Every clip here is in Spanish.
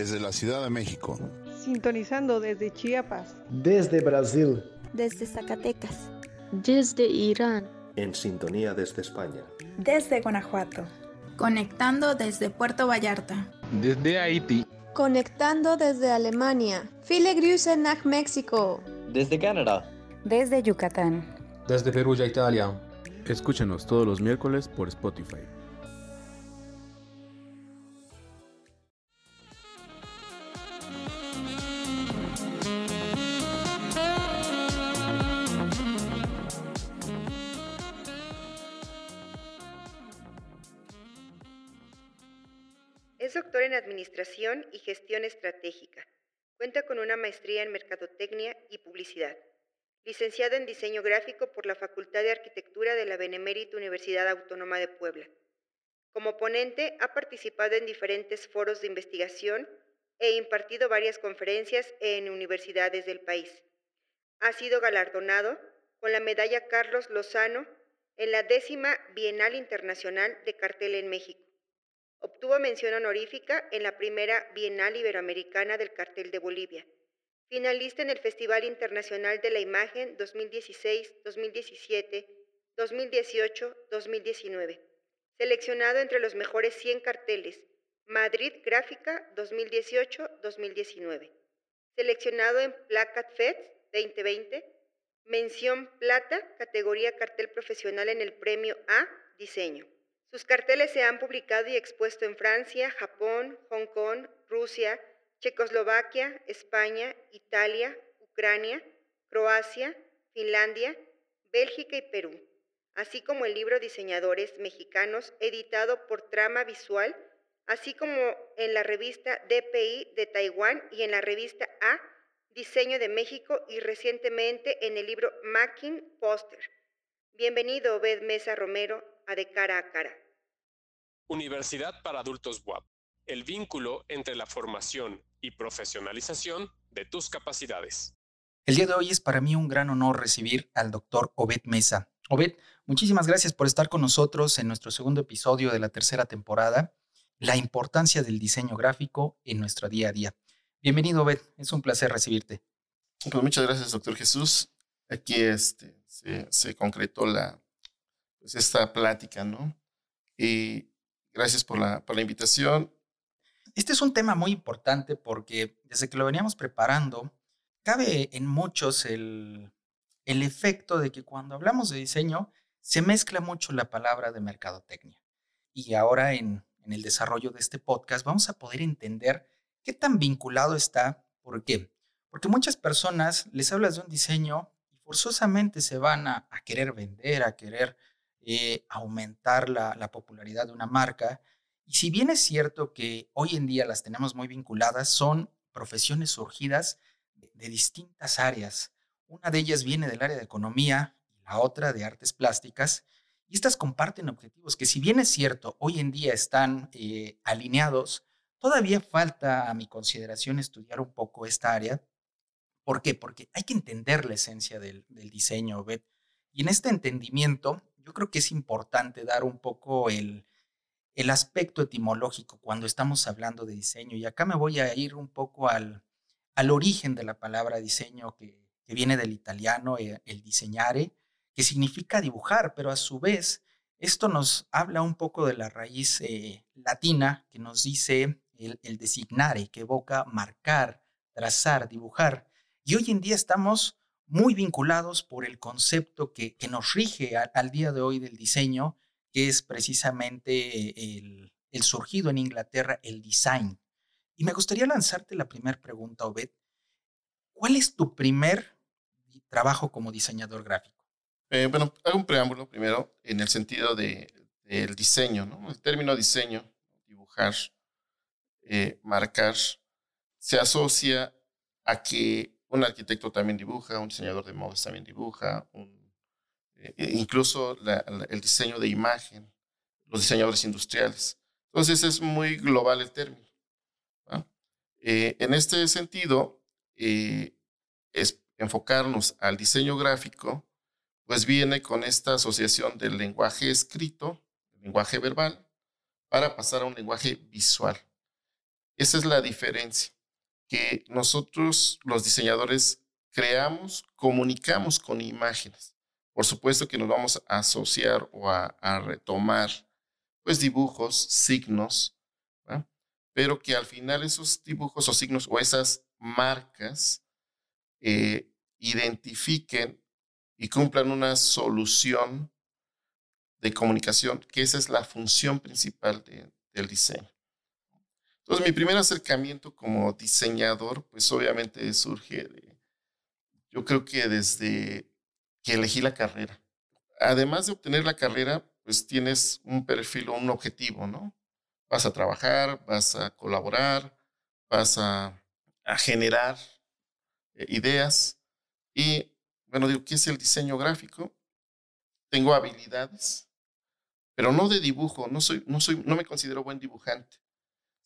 Desde la Ciudad de México. Sintonizando desde Chiapas. Desde Brasil. Desde Zacatecas. Desde Irán. En sintonía desde España. Desde Guanajuato. Conectando desde Puerto Vallarta. Desde Haití. Conectando desde Alemania. Grüße nach México. Desde Canadá. Desde Yucatán. Desde Perugia, Italia. Escúchenos todos los miércoles por Spotify. En Administración y Gestión Estratégica. Cuenta con una maestría en Mercadotecnia y Publicidad. Licenciado en Diseño Gráfico por la Facultad de Arquitectura de la Benemérita Universidad Autónoma de Puebla. Como ponente, ha participado en diferentes foros de investigación e impartido varias conferencias en universidades del país. Ha sido galardonado con la medalla Carlos Lozano en la décima Bienal Internacional de Cartel en México. Obtuvo mención honorífica en la primera Bienal Iberoamericana del Cartel de Bolivia. Finalista en el Festival Internacional de la Imagen 2016, 2017, 2018, 2019. Seleccionado entre los mejores 100 carteles. Madrid Gráfica 2018-2019. Seleccionado en Placat Fest 2020. Mención Plata, categoría cartel profesional en el Premio A, Diseño. Sus carteles se han publicado y expuesto en Francia, Japón, Hong Kong, Rusia, Checoslovaquia, España, Italia, Ucrania, Croacia, Finlandia, Bélgica y Perú, así como el libro Diseñadores Mexicanos editado por Trama Visual, así como en la revista DPI de Taiwán y en la revista A, Diseño de México y recientemente en el libro Making Poster. Bienvenido, Obed Mesa Romero, a De Cara a Cara. Universidad para Adultos WAP, el vínculo entre la formación y profesionalización de tus capacidades. El día de hoy es para mí un gran honor recibir al doctor Obed Mesa. Obed, muchísimas gracias por estar con nosotros en nuestro segundo episodio de la tercera temporada, La importancia del diseño gráfico en nuestro día a día. Bienvenido, Obed, es un placer recibirte. Pues muchas gracias, doctor Jesús. Aquí este, se, se concretó la, pues esta plática, ¿no? Y gracias por la, por la invitación. Este es un tema muy importante porque desde que lo veníamos preparando, cabe en muchos el, el efecto de que cuando hablamos de diseño se mezcla mucho la palabra de mercadotecnia. Y ahora en, en el desarrollo de este podcast vamos a poder entender qué tan vinculado está. ¿Por qué? Porque muchas personas les hablas de un diseño y forzosamente se van a, a querer vender, a querer eh, aumentar la, la popularidad de una marca. Y si bien es cierto que hoy en día las tenemos muy vinculadas, son profesiones surgidas de, distintas áreas. Una de ellas viene del área de economía y la otra de artes plásticas. Y estas comparten objetivos que si bien es cierto, hoy en día están eh, alineados, todavía falta a mi consideración estudiar un poco esta área. ¿Por qué? Porque hay que entender la esencia del, diseño, Bet. Y en este entendimiento, yo creo que es importante dar un poco el, el aspecto etimológico cuando estamos hablando de diseño. Y acá me voy a ir un poco al, al origen de la palabra diseño, que, que viene del italiano, eh, el diseñare, que significa dibujar, pero a su vez esto nos habla un poco de la raíz eh, latina que nos dice el, el, designare, que evoca marcar, trazar, dibujar. Y hoy en día estamos muy vinculados por el concepto que, nos rige al día de hoy del diseño, que es precisamente el, el, surgido en Inglaterra, el design. Y me gustaría lanzarte la primera pregunta, Obed. ¿Cuál es tu primer trabajo como diseñador gráfico? Eh, bueno, hago un preámbulo primero en el sentido de, del diseño, ¿no? El término diseño, dibujar, eh, marcar, se asocia a que un arquitecto también dibuja, un diseñador de modas también dibuja, eh, incluso la, la, el diseño de imagen, los diseñadores industriales. Entonces es muy global el término. Eh, en este sentido, eh, enfocarnos al diseño gráfico, pues viene con esta asociación del lenguaje escrito, lenguaje verbal, para pasar a un lenguaje visual. Esa es la diferencia, que nosotros los diseñadores creamos, comunicamos con imágenes. Por supuesto que nos vamos a asociar o a, retomar pues dibujos, signos, pero que al final esos dibujos o signos o esas marcas eh, identifiquen y cumplan una solución de comunicación, que esa es la función principal del diseño. Entonces, mi primer acercamiento como diseñador, pues obviamente surge de, yo creo que desde que elegí la carrera. Además de obtener la carrera, pues tienes un perfil o un objetivo, ¿no? Vas a trabajar, vas a colaborar, vas a, generar eh, ideas. Y, bueno, digo, ¿qué es el diseño gráfico? Tengo habilidades, pero no de dibujo, no, soy, no, soy, no me considero buen dibujante.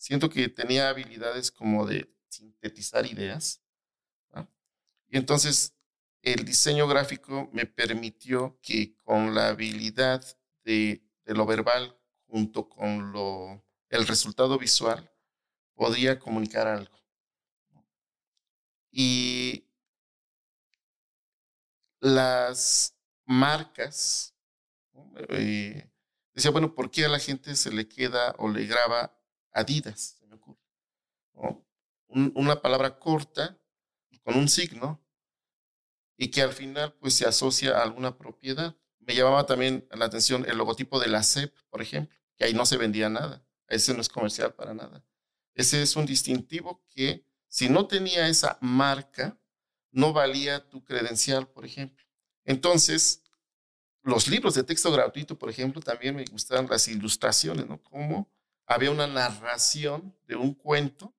Siento que tenía habilidades como de sintetizar ideas. Y entonces el diseño gráfico me permitió que con la habilidad de, lo verbal junto con lo, el resultado visual podía comunicar algo. Y las marcas, eh, decía, bueno, ¿por qué a la gente se le queda o le graba Adidas? Se me ocurre. una palabra corta con un signo y que al final pues se asocia a alguna propiedad. Me llamaba también la atención el logotipo de la CEP, por ejemplo, que ahí no se vendía nada. Ese no es comercial para nada. Ese es un distintivo que si no tenía esa marca, no valía tu credencial, por ejemplo. Entonces, los libros de texto gratuito, por ejemplo, también me gustaban las ilustraciones, ¿no? Cómo había una narración de un cuento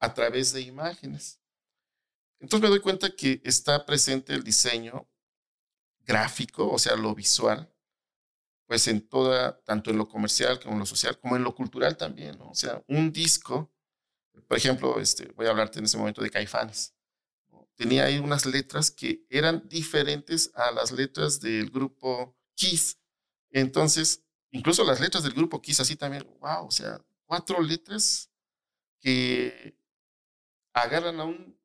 a través de imágenes. Entonces me doy cuenta que está presente el diseño gráfico, o sea, lo visual, pues en toda, tanto en lo comercial como en lo social, como en lo cultural también, O sea, un disco, por ejemplo, este, voy a hablarte en ese momento de Caifanes, tenía ahí unas letras que eran diferentes a las letras del grupo Kiss. Entonces, incluso las letras del grupo Kiss así también, wow, o sea, cuatro letras que agarran a un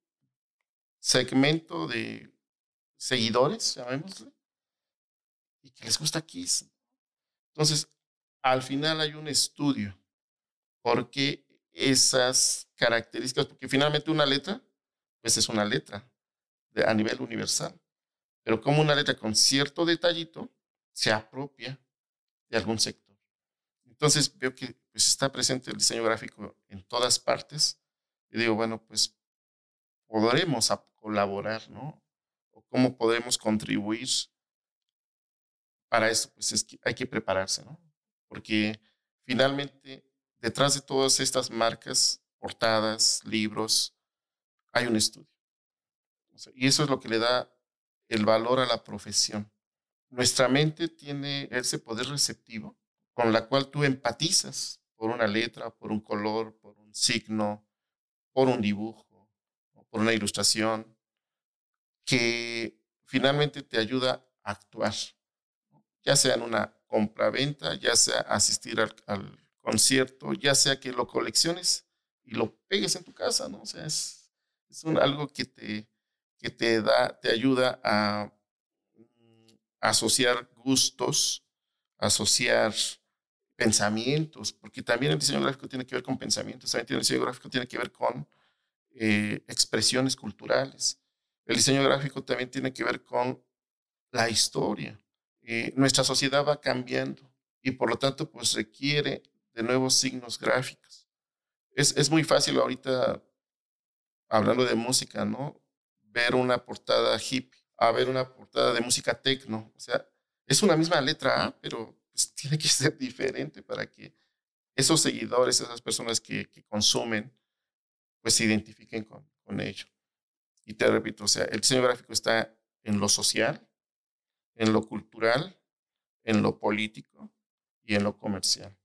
segmento de seguidores, llamémosle, y que les gusta Kiss. Entonces, al final hay un estudio porque esas características, porque finalmente una letra, pues es una letra a nivel universal, pero como una letra con cierto detallito se apropia de algún sector. Entonces veo que pues, está presente el diseño gráfico en todas partes y digo, bueno, pues podremos colaborar, ¿no? O cómo podemos contribuir. Para eso, pues es que hay que prepararse, ¿no? Porque finalmente, detrás de todas estas marcas, portadas, libros, hay un estudio. y eso es lo que le da el valor a la profesión. Nuestra mente tiene ese poder receptivo con la cual tú empatizas por una letra, por un color, por un signo, por un dibujo por una ilustración que finalmente te ayuda a actuar, ya sea en una compra-venta, ya sea asistir al, concierto, ya sea que lo colecciones y lo pegues en tu casa, ¿no? O es, es algo que te, que te da, te ayuda a asociar gustos, asociar pensamientos, porque también el diseño gráfico tiene que ver con pensamientos, también el diseño gráfico tiene que ver con eh, expresiones culturales. El diseño gráfico también tiene que ver con la historia. Eh, nuestra sociedad va cambiando y por lo tanto pues requiere de nuevos signos gráficos. Es, es muy fácil ahorita, hablando de música, ¿no? Ver una portada hippie, a ver una portada de música techno. O sea, es una misma letra A, pero pues, tiene que ser diferente para que esos seguidores, esas personas que, que consumen, pues se identifiquen con, con ello. Y te repito, o sea, el diseño gráfico está en lo social, en lo cultural, en lo político y en lo comercial.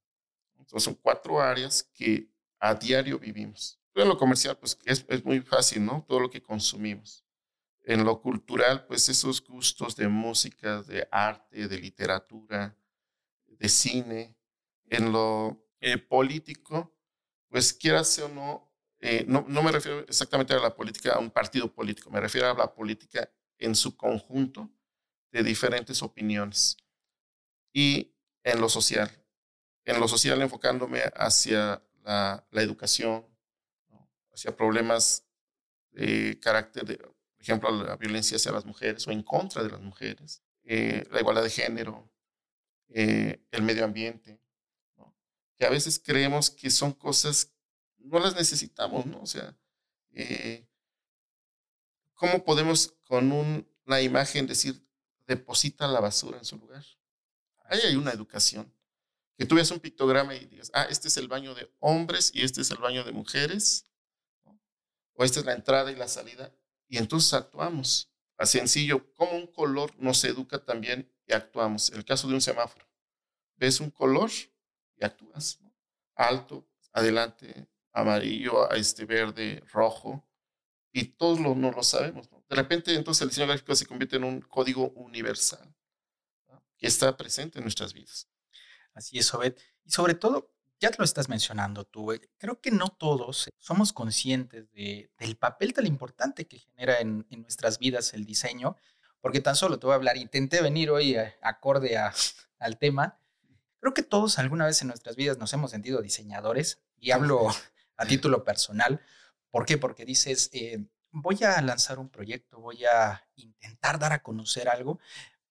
Entonces son cuatro áreas que a diario vivimos. Pero en lo comercial, pues es, es muy fácil, ¿no? Todo lo que consumimos. En lo cultural, pues esos gustos de música, de arte, de literatura, de cine. En lo eh, político, pues quieras o no, eh, no, no me refiero exactamente a la política, a un partido político, me refiero a la política en su conjunto de diferentes opiniones. Y en lo social, en lo social enfocándome hacia la, educación, hacia problemas de carácter, de, por ejemplo, la violencia hacia las mujeres o en contra de las mujeres, eh, la igualdad de género, eh, el medio ambiente, que a veces creemos que son cosas, no las necesitamos, ¿no? O sea, eh, ¿cómo podemos con una imagen decir, deposita la basura en su lugar? Ahí hay una educación. Que tú veas un pictograma y digas, ah, este es el baño de hombres y este es el baño de mujeres, o esta es la entrada y la salida, y entonces actuamos. A sencillo, como un color nos educa también y actuamos. El caso de un semáforo, ves un color y actúas. Alto, adelante, amarillo, este verde, rojo, y todos lo, no lo sabemos. De repente, entonces el diseño gráfico se convierte en un código universal que está presente en nuestras vidas. Así es, Obed. Y sobre todo, ya te lo estás mencionando tú, eh, creo que no todos somos conscientes de, del papel tan importante que genera en, en, nuestras vidas el diseño, porque tan solo te voy a hablar, intenté venir hoy a, acorde a, al tema, creo que todos alguna vez en nuestras vidas nos hemos sentido diseñadores, y hablo a título personal, ¿por qué? Porque dices, eh, voy a lanzar un proyecto, voy a intentar dar a conocer algo,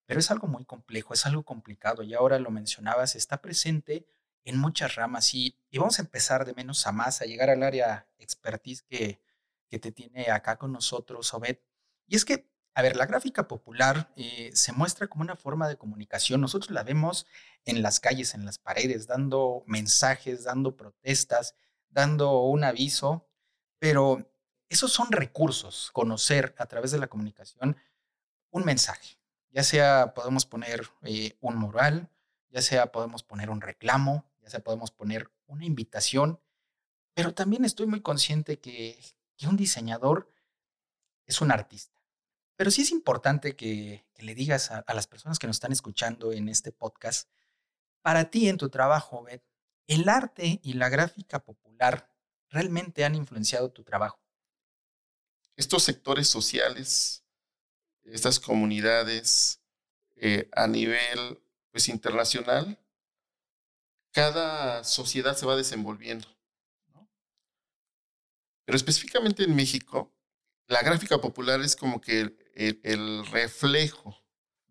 pero es algo muy complejo, es algo complicado, y ahora lo mencionabas, está presente en muchas ramas y, vamos a empezar de menos a más, a llegar al área expertise que, que te tiene acá con nosotros, Obed. Y es que, a ver, la gráfica popular eh, se muestra como una forma de comunicación. Nosotros la vemos en las calles, en las paredes, dando mensajes, dando protestas, dando un aviso, pero esos son recursos, conocer a través de la comunicación un mensaje. Ya sea podemos poner eh, un mural, ya sea podemos poner un reclamo, ya sea podemos poner una invitación, pero también estoy muy consciente que, un diseñador es un artista. Pero sí es importante que, le digas a, las personas que nos están escuchando en este podcast, para ti en tu trabajo, el arte y la gráfica popular realmente han influenciado tu trabajo. Estos sectores sociales, estas comunidades eh, a nivel pues, internacional, cada sociedad se va desenvolviendo. Pero específicamente en México, la gráfica popular es como que el, reflejo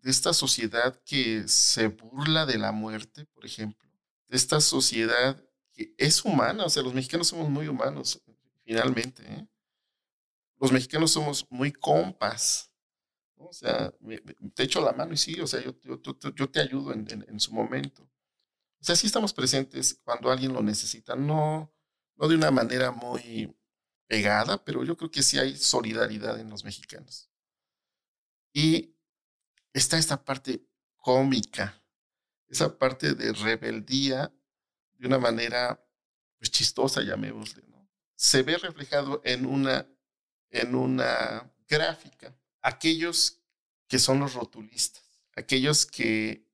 de esta sociedad que se burla de la muerte, por ejemplo, de esta sociedad que es humana, o sea, los mexicanos somos muy humanos, finalmente. ¿eh? Los mexicanos somos muy compas, o sea, te echo la mano y sí, o sea, yo, te ayudo en su momento. O sea, sí estamos presentes cuando alguien lo necesita, no, no de una manera muy pegada, pero yo creo que sí hay solidaridad en los mexicanos. Y está esta parte cómica, esa parte de rebeldía de una manera pues, chistosa, llamémosle, ¿no? Se ve reflejado en una, en una gráfica. Aquellos que son los rotulistas, aquellos que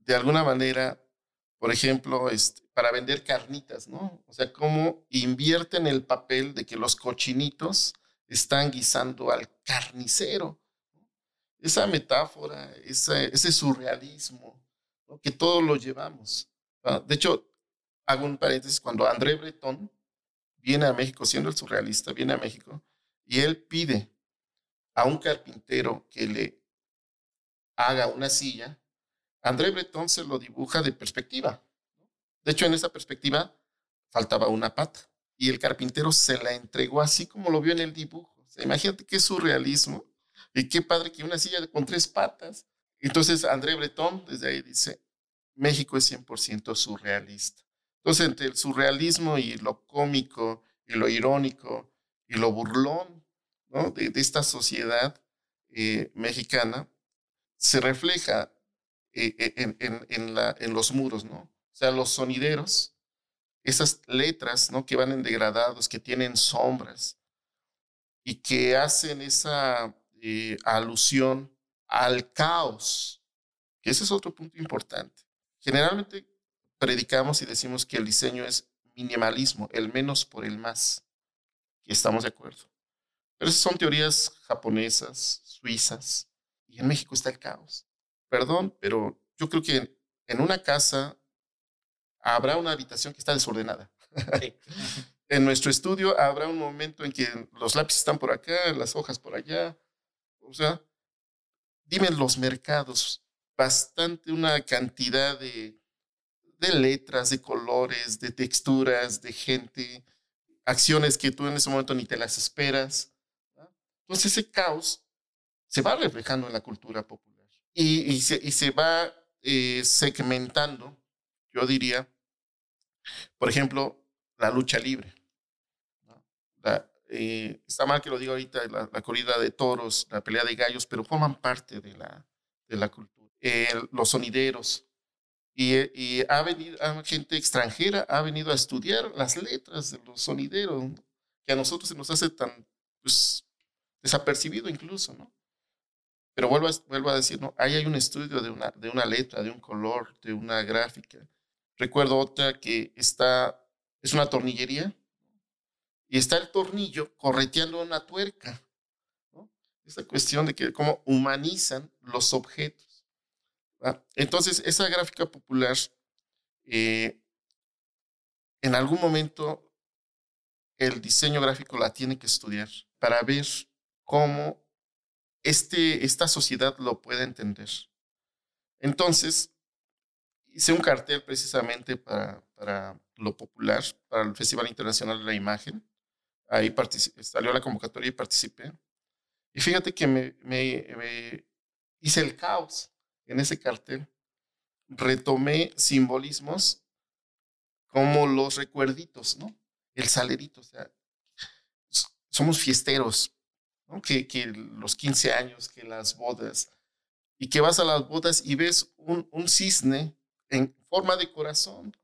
de alguna manera por ejemplo, este, para vender carnitas, ¿no? O sea, cómo invierten el papel de que los cochinitos están guisando al carnicero. Esa metáfora, ese, ese surrealismo, ¿no? que todos lo llevamos. De hecho, hago un paréntesis, cuando André Breton viene a México, siendo el surrealista, viene a México, y él pide a un carpintero que le haga una silla, André Breton se lo dibuja de perspectiva. De hecho, en esa perspectiva faltaba una pata y el carpintero se la entregó así como lo vio en el dibujo. O sea, imagínate qué surrealismo y qué padre que una silla con tres patas. Entonces, André Breton desde ahí dice, México es 100% surrealista. Entonces, entre el surrealismo y lo cómico y lo irónico y lo burlón de, esta sociedad eh, mexicana, se refleja en, en, en, la, en, los muros, ¿no? O sea, los sonideros, esas letras, ¿no? Que van en degradados, que tienen sombras y que hacen esa eh, alusión al caos, que ese es otro punto importante. Generalmente predicamos y decimos que el diseño es minimalismo, el menos por el más. Y estamos de acuerdo. Pero esas son teorías japonesas, suizas, y en México está el caos. Perdón, pero yo creo que en una casa habrá una habitación que está desordenada. en nuestro estudio habrá un momento en que los lápices están por acá, las hojas por allá. O sea, dime los mercados, bastante una cantidad de, de letras, de colores, de texturas, de gente, acciones que tú en ese momento ni te las esperas. Entonces ese caos se va reflejando en la cultura popular y, y, se, y se, va eh, segmentando, yo diría, por ejemplo, la lucha libre. La, eh, está mal que lo diga ahorita, la, la, corrida de toros, la pelea de gallos, pero forman parte de la, de la cultura. Eh, los sonideros. Y, y, ha venido gente extranjera, ha venido a estudiar las letras de los sonideros, que a nosotros se nos hace tan pues, desapercibido incluso, ¿no? Pero vuelvo a, vuelvo decir, ¿no? Ahí hay un estudio de una, letra, de un color, de una gráfica. Recuerdo otra que está, es una tornillería, y está el tornillo correteando una tuerca. ¿no? Esta cuestión de que cómo humanizan los objetos. Entonces, esa gráfica popular, eh, en algún momento, el diseño gráfico la tiene que estudiar para ver cómo este, esta sociedad lo puede entender. Entonces, hice un cartel precisamente para, para lo popular, para el Festival Internacional de la Imagen. Ahí salió la convocatoria y participé. Y fíjate que me hice el caos en ese cartel. Retomé simbolismos como los recuerditos, ¿no? El salerito, o sea, somos fiesteros, que, los 15 años, que las bodas, y que vas a las bodas y ves un, cisne en forma de corazón,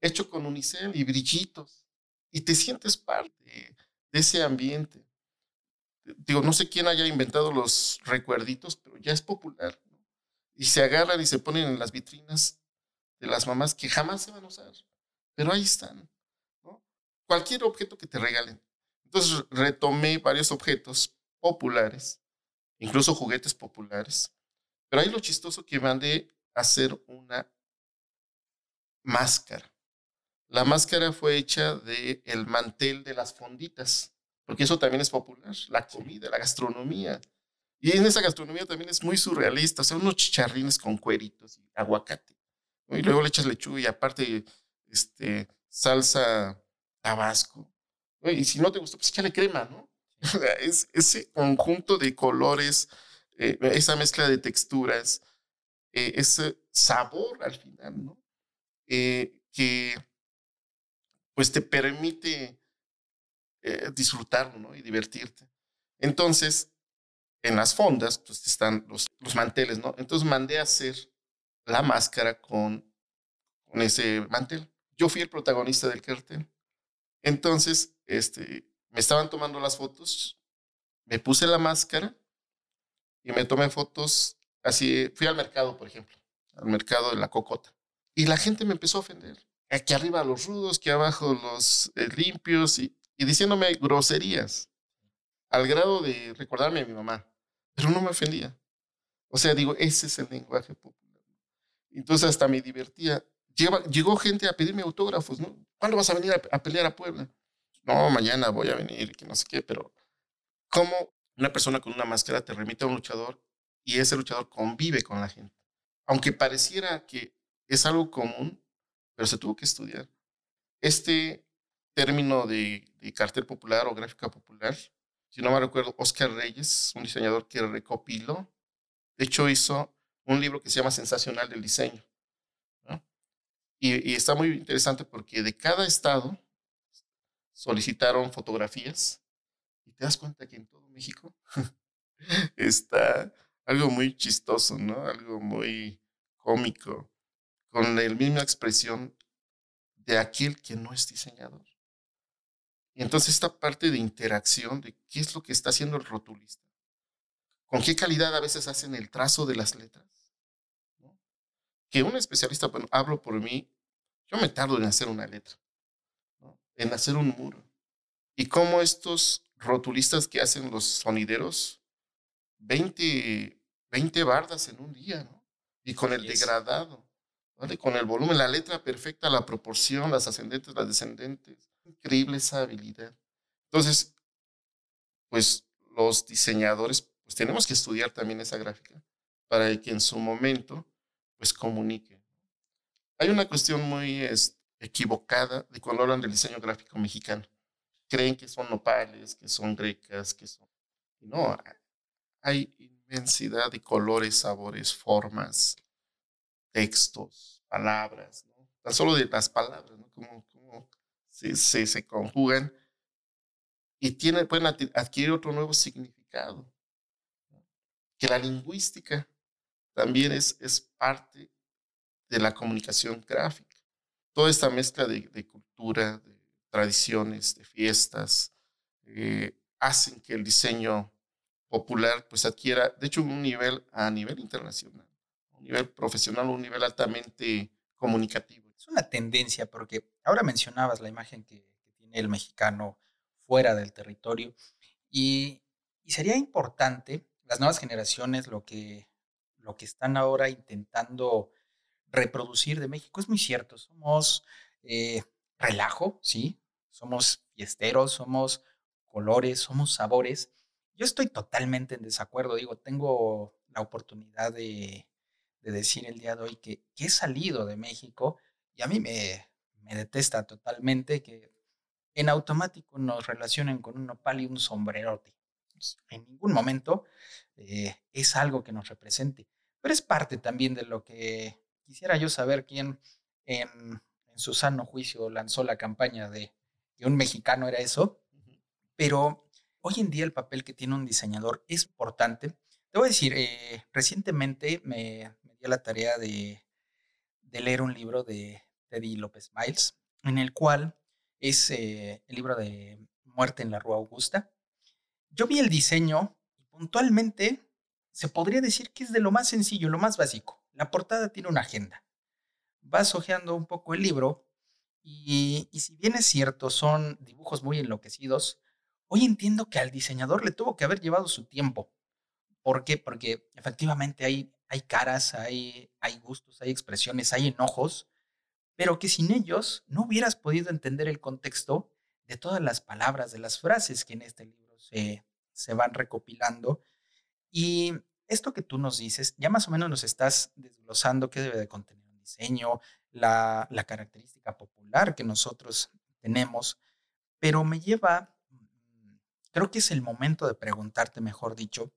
hecho con unicel y brillitos, y te sientes parte de ese ambiente. Digo, no sé quién haya inventado los recuerditos, pero ya es popular. Y se agarran y se ponen en las vitrinas de las mamás que jamás se van a usar, pero ahí están. Cualquier objeto que te regalen. Entonces retomé varios objetos populares, incluso juguetes populares, pero ahí lo chistoso que mandé a hacer una máscara. La máscara fue hecha del el mantel de las fonditas, porque eso también es popular, la comida, la gastronomía. Y en esa gastronomía también es muy surrealista, o sea, unos chicharrines con cueritos y aguacate. ¿no? Y luego le echas lechuga y aparte este, salsa tabasco. Y si no te gustó, pues échale crema, ¿no? es ese conjunto de colores, eh, esa mezcla de texturas, eh, ese sabor al final, ¿no? Eh, que pues te permite disfrutarlo ¿no? y divertirte. Entonces, en las fondas pues están los, los, manteles, ¿no? Entonces mandé a hacer la máscara con, con ese mantel. Yo fui el protagonista del cartel. Entonces, este, me estaban tomando las fotos, me puse la máscara y me tomé fotos así. Fui al mercado, por ejemplo, al mercado de la cocota. Y la gente me empezó a ofender aquí arriba los rudos, que abajo los eh, limpios, y, y, diciéndome groserías, al grado de recordarme a mi mamá, pero no me ofendía. O sea, digo, ese es el lenguaje popular. Entonces hasta me divertía. Lleva, llegó gente a pedirme autógrafos, ¿no? ¿Cuándo vas a venir a, pelear a Puebla? No, mañana voy a venir, que no sé qué, pero ¿cómo una persona con una máscara te remite a un luchador y ese luchador convive con la gente? Aunque pareciera que es algo común, pero se tuvo que estudiar. Este término de, de, cartel popular o gráfica popular, si no me recuerdo, Oscar Reyes, un diseñador que recopiló, de hecho hizo un libro que se llama Sensacional del Diseño. Y, está muy interesante porque de cada estado solicitaron fotografías y te das cuenta que en todo México está algo muy chistoso, ¿no? Algo muy cómico con la misma expresión de aquel que no es diseñador. Y entonces esta parte de interacción, de qué es lo que está haciendo el rotulista, con qué calidad a veces hacen el trazo de las letras. Que un especialista, bueno, hablo por mí, yo me tardo en hacer una letra. en hacer un muro. Y cómo estos rotulistas que hacen los sonideros, 20, 20 bardas en un día, ¿no? Y con el degradado, ¿vale? Con el volumen, la letra perfecta, la proporción, las ascendentes, las descendentes. Increíble esa habilidad. Entonces, pues los diseñadores, pues tenemos que estudiar también esa gráfica para que en su momento, pues comunique. Hay una cuestión muy equivocada de cuando hablan del diseño gráfico mexicano. Creen que son nopales, que son grecas, que son... No, hay inmensidad de colores, sabores, formas, textos, palabras, ¿no? Tan solo de las palabras, ¿no? Como, se, se, se, conjugan y tiene, pueden adquirir otro nuevo significado. Que la lingüística también es, es parte de la comunicación gráfica toda esta mezcla de, cultura, de tradiciones, de fiestas, eh, hacen que el diseño popular pues adquiera, de hecho, un nivel a nivel internacional, un nivel profesional, un nivel altamente comunicativo. Es una tendencia porque ahora mencionabas la imagen que, tiene el mexicano fuera del territorio y, y, sería importante las nuevas generaciones lo que, lo que están ahora intentando reproducir de México. Es muy cierto, somos eh, relajo, ¿sí? Somos fiesteros, somos colores, somos sabores. Yo estoy totalmente en desacuerdo, digo, tengo la oportunidad de, decir el día de hoy que, he salido de México y a mí me, me detesta totalmente que en automático nos relacionen con un nopal y un sombrerote. En ningún momento eh, es algo que nos represente, pero es parte también de lo que Quisiera yo saber quién en, su sano juicio lanzó la campaña de que un mexicano era eso, pero hoy en día el papel que tiene un diseñador es importante. Te voy a decir, eh, recientemente me, di la tarea de, leer un libro de Teddy López Miles, en el cual es eh, el libro de Muerte en la Rua Augusta. Yo vi el diseño y puntualmente se podría decir que es de lo más sencillo, lo más básico. La portada tiene una agenda. Vas hojeando un poco el libro y, si bien es cierto, son dibujos muy enloquecidos, hoy entiendo que al diseñador le tuvo que haber llevado su tiempo. ¿Por qué? Porque efectivamente hay, hay caras, hay, hay gustos, hay expresiones, hay enojos, pero que sin ellos no hubieras podido entender el contexto de todas las palabras, de las frases que en este libro se, se van recopilando. Y esto que tú nos dices, ya más o menos nos estás desglosando qué debe de contener un diseño, la, característica popular que nosotros tenemos, pero me lleva, creo que es el momento de preguntarte, mejor dicho,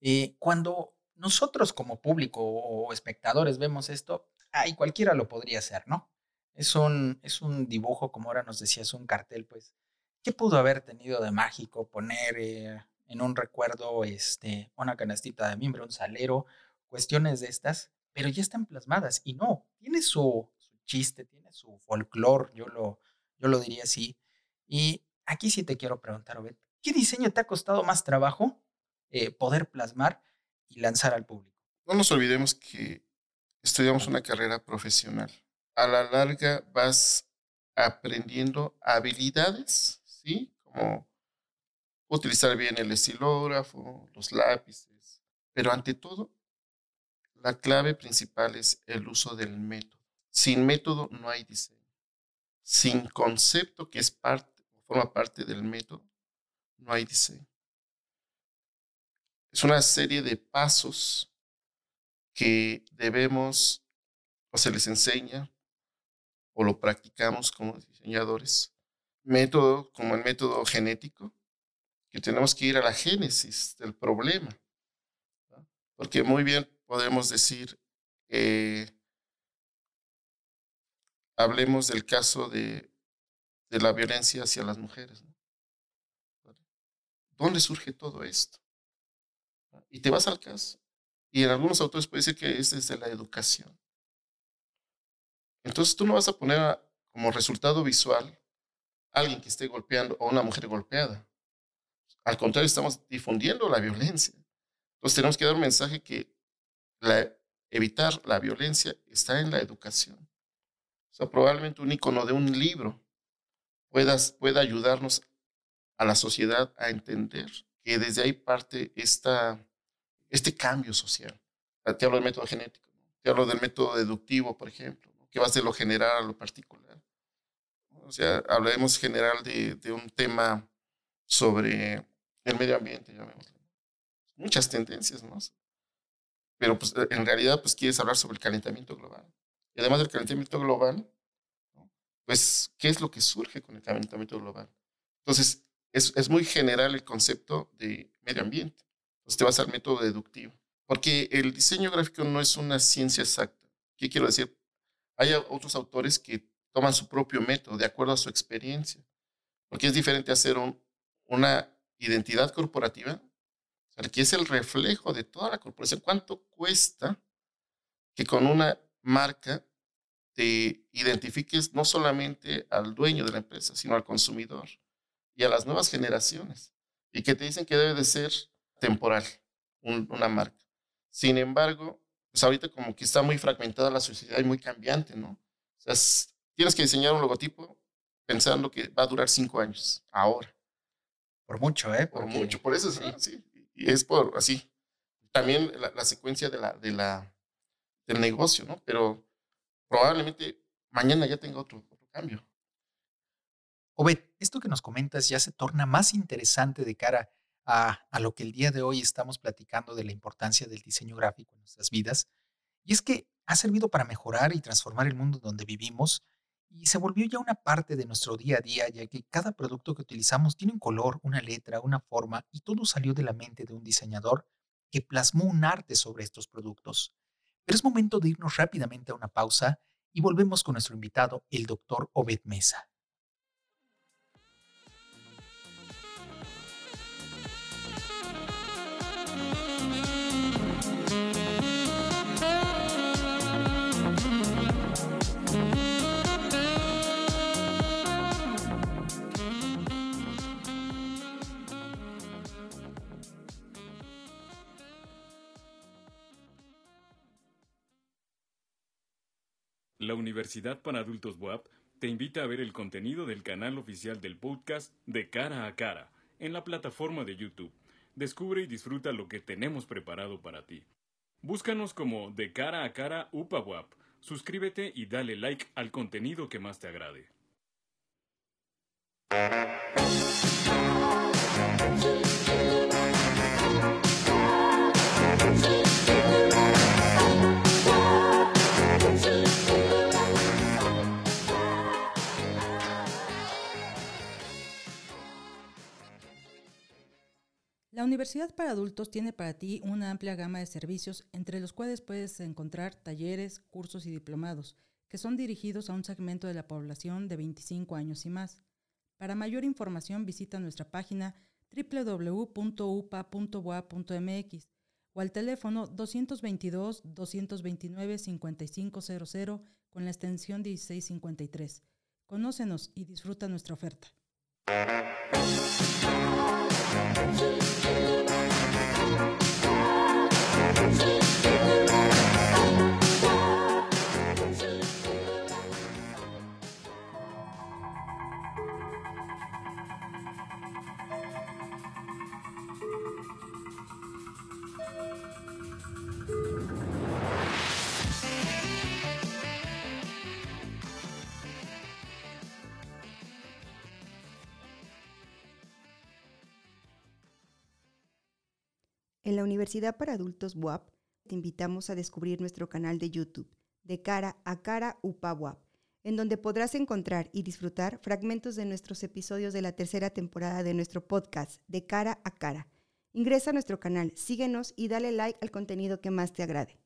eh, cuando nosotros como público o espectadores vemos esto, ay, cualquiera lo podría hacer, ¿no? Es un, es un dibujo, como ahora nos decías, un cartel, pues, ¿qué pudo haber tenido de mágico poner eh, en un recuerdo, este, una canastita de mimbre, un salero, cuestiones de estas, pero ya están plasmadas y no, tiene su, chiste, tiene su folclore, yo lo, yo lo diría así. Y aquí sí te quiero preguntar, Obed, ¿qué diseño te ha costado más trabajo eh, poder plasmar y lanzar al público? No nos olvidemos que estudiamos una carrera profesional. A la larga vas aprendiendo habilidades, ¿sí? Como utilizar bien el estilógrafo, los lápices, pero ante todo, la clave principal es el uso del método. Sin método no hay diseño. Sin concepto que es parte forma parte del método, no hay diseño. Es una serie de pasos que debemos o se les enseña o lo practicamos como diseñadores. Método como el método genético, que tenemos que ir a la génesis del problema. Porque muy bien podemos decir, hablemos del caso de, de, la violencia hacia las mujeres. ¿Dónde surge todo esto? Y te vas al caso. Y en algunos autores puede decir que es desde la educación. Entonces tú no vas a poner como resultado visual a alguien que esté golpeando o una mujer golpeada. Al contrario, estamos difundiendo la violencia. Entonces tenemos que dar un mensaje que evitar la violencia está en la educación. O sea, probablemente un icono de un libro puedas, pueda ayudarnos a la sociedad a entender que desde ahí parte esta, este cambio social. Te hablo del método genético, te hablo del método deductivo, por ejemplo, que va de lo general a lo particular. O sea, hablaremos general de, de un tema sobre el medio ambiente, llamémoslo. Muchas tendencias, ¿no? Pero pues, en realidad, pues quieres hablar sobre el calentamiento global. Y además del calentamiento global, pues, ¿qué es lo que surge con el calentamiento global? Entonces, es, es muy general el concepto de medio ambiente. Entonces, te vas al método deductivo. Porque el diseño gráfico no es una ciencia exacta. ¿Qué quiero decir? Hay otros autores que toman su propio método de acuerdo a su experiencia. Porque es diferente hacer un, una identidad corporativa, que es el reflejo de toda la corporación. ¿Cuánto cuesta que con una marca te identifiques no solamente al dueño de la empresa, sino al consumidor y a las nuevas generaciones? Y que te dicen que debe de ser temporal una marca. Sin embargo, pues ahorita como que está muy fragmentada la sociedad y muy cambiante, ¿no? O sea, tienes que diseñar un logotipo pensando que va a durar cinco años, ahora. Por mucho, ¿eh? Por mucho, por eso sí. sí. Y es por así. También la, secuencia de la, de la, del negocio, ¿no? Pero probablemente mañana ya tenga otro, otro cambio. Obed, esto que nos comentas ya se torna más interesante de cara a, a, lo que el día de hoy estamos platicando de la importancia del diseño gráfico en nuestras vidas. Y es que ha servido para mejorar y transformar el mundo donde vivimos y se volvió ya una parte de nuestro día a día, ya que cada producto que utilizamos tiene un color, una letra, una forma, y todo salió de la mente de un diseñador que plasmó un arte sobre estos productos. Pero es momento de irnos rápidamente a una pausa y volvemos con nuestro invitado, el doctor Obed Mesa. La Universidad para Adultos WAP te invita a ver el contenido del canal oficial del podcast De Cara a Cara en la plataforma de YouTube. Descubre y disfruta lo que tenemos preparado para ti. Búscanos como De Cara a Cara UPA WAP. Suscríbete y dale like al contenido que más te agrade. La Universidad para Adultos tiene para ti una amplia gama de servicios, entre los cuales puedes encontrar talleres, cursos y diplomados, que son dirigidos a un segmento de la población de 25 años y más. Para mayor información visita nuestra página www.upa.boa.mx o al teléfono 222-229-5500 con la extensión 1653. Conócenos y disfruta nuestra oferta. Universidad para Adultos WAP te invitamos a descubrir nuestro canal de YouTube, de cara a cara UPA WAP, en donde podrás encontrar y disfrutar fragmentos de nuestros episodios de la tercera temporada de nuestro podcast, de cara a cara. Ingresa a nuestro canal, síguenos y dale like al contenido que más te agrade.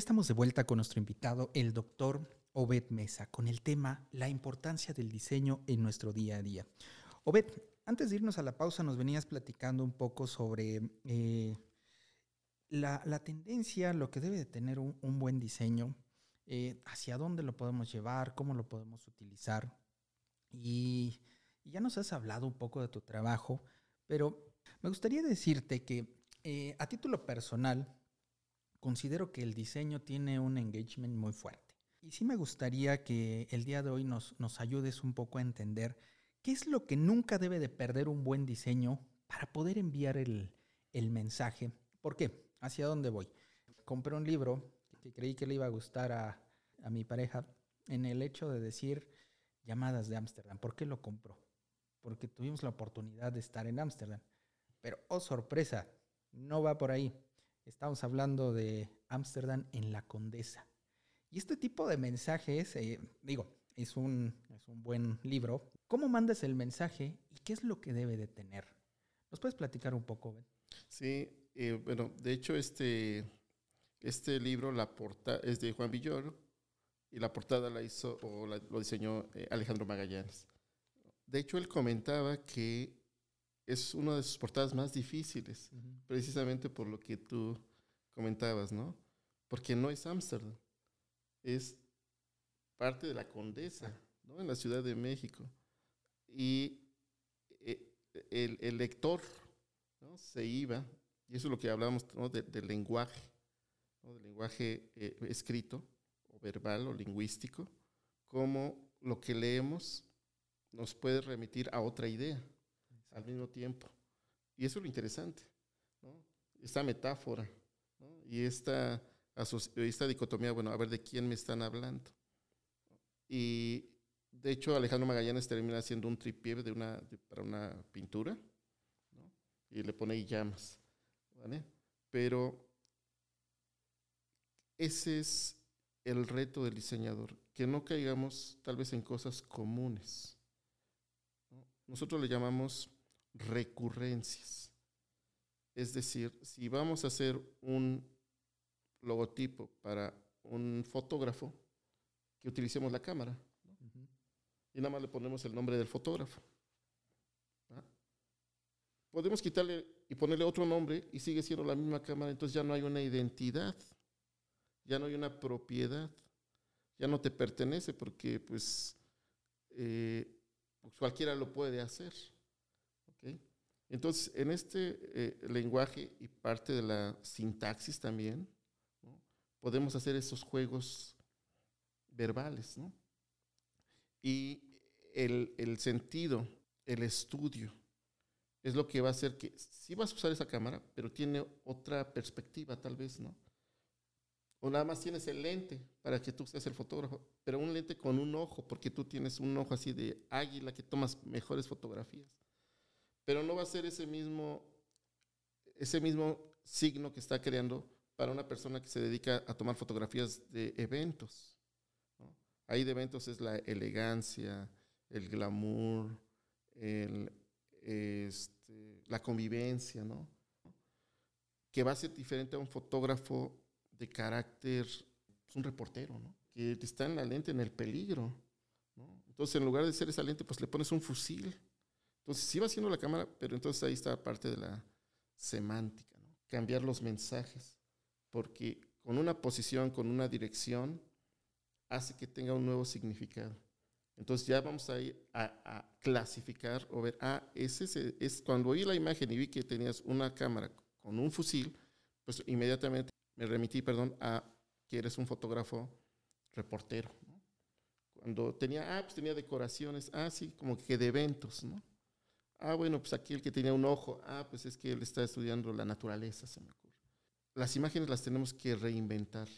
Estamos de vuelta con nuestro invitado, el doctor Obed Mesa, con el tema La importancia del diseño en nuestro día a día. Obed, antes de irnos a la pausa, nos venías platicando un poco sobre eh, la, tendencia, lo que debe de tener un, buen diseño. eh, hacia dónde lo podemos llevar, cómo lo podemos utilizar. Y, ya nos has hablado un poco de tu trabajo, pero me gustaría decirte que eh, a título personal, considero que el diseño tiene un engagement muy fuerte. Y sí me gustaría que el día de hoy nos, nos ayudes un poco a entender qué es lo que nunca debe de perder un buen diseño para poder enviar el, el mensaje. ¿Por qué? ¿Hacia dónde voy? Compré un libro que creí que le iba a gustar a, a mi pareja en el hecho de decir llamadas de Ámsterdam. ¿Por qué lo compró? Porque tuvimos la oportunidad de estar en Ámsterdam. Pero, oh sorpresa, no va por ahí. Estamos hablando de Ámsterdam en la Condesa. Y este tipo de mensajes, eh, digo, es un, es un buen libro. ¿Cómo mandas el mensaje y qué es lo que debe de tener? ¿Nos puedes platicar un poco, Ben? Sí, eh, bueno, de hecho este, este libro la porta, es de Juan Villoro y la portada la hizo o lo diseñó eh, Alejandro Magallanes. De hecho, él comentaba que es una de sus portadas más difíciles, uh -huh. precisamente por lo que tú comentabas, ¿no? Porque no es Ámsterdam, es parte de la Condesa, ¿no? En la Ciudad de México. Y eh, el, el, lector ¿no? se iba, y eso es lo que hablamos ¿no? de, del lenguaje, ¿no? del lenguaje eh, escrito, o verbal, o lingüístico, como lo que leemos nos puede remitir a otra idea al mismo tiempo. Y eso es lo interesante. Esta metáfora. Y esta, esta dicotomía, bueno, a ver de quién me están hablando. Y de hecho Alejandro Magallanes termina haciendo un tripié de una, para una pintura. Y le pone llamas, ¿vale? Pero ese es el reto del diseñador, que no caigamos tal vez en cosas comunes. ¿no? Nosotros le llamamos recurrencias. Es decir, si vamos a hacer un logotipo para un fotógrafo, que utilicemos la cámara. ¿no? Uh -huh. Y nada más le ponemos el nombre del fotógrafo. ¿Ah? Podemos quitarle y ponerle otro nombre y sigue siendo la misma cámara, entonces ya no hay una identidad, ya no hay una propiedad, ya no te pertenece porque pues, eh, pues cualquiera lo puede hacer. Entonces, en este eh, lenguaje y parte de la sintaxis también, podemos hacer esos juegos verbales. ¿no? Y el, el, sentido, el estudio, es lo que va a hacer que sí vas a usar esa cámara, pero tiene otra perspectiva tal vez, ¿no? O nada más tienes el lente para que tú seas el fotógrafo, pero un lente con un ojo, porque tú tienes un ojo así de águila que tomas mejores fotografías pero no va a ser ese mismo, ese mismo signo que está creando para una persona que se dedica a tomar fotografías de eventos. ¿no? Ahí de eventos es la elegancia, el glamour, el, este, la convivencia, que va a ser diferente a un fotógrafo de carácter, pues un reportero, que está en la lente en el peligro. Entonces, en lugar de ser esa lente, pues le pones un fusil. Entonces, sí va haciendo la cámara, pero entonces ahí está parte de la semántica, ¿no? cambiar los mensajes, porque con una posición, con una dirección, hace que tenga un nuevo significado. Entonces ya vamos a ir a, a clasificar o ver, ah, ese es, es, cuando vi la imagen y vi que tenías una cámara con un fusil, pues inmediatamente me remití, perdón, a que eres un fotógrafo reportero. ¿no? Cuando tenía, ah, pues tenía decoraciones, ah, sí, como que de eventos, ¿no? Ah, bueno, pues aquí el que tenía un ojo, ah, pues es que él está estudiando la naturaleza, se me ocurre. Las imágenes las tenemos que reinventar,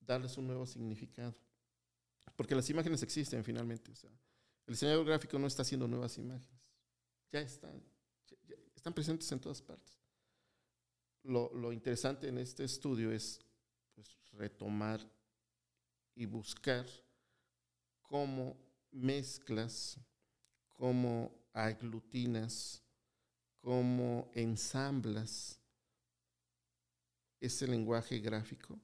darles un nuevo significado. Porque las imágenes existen finalmente. O sea, el diseñador gráfico no está haciendo nuevas imágenes. Ya están, están presentes en todas partes. Lo, lo, interesante en este estudio es pues, retomar y buscar cómo mezclas, cómo aglutinas, cómo ensamblas ese lenguaje gráfico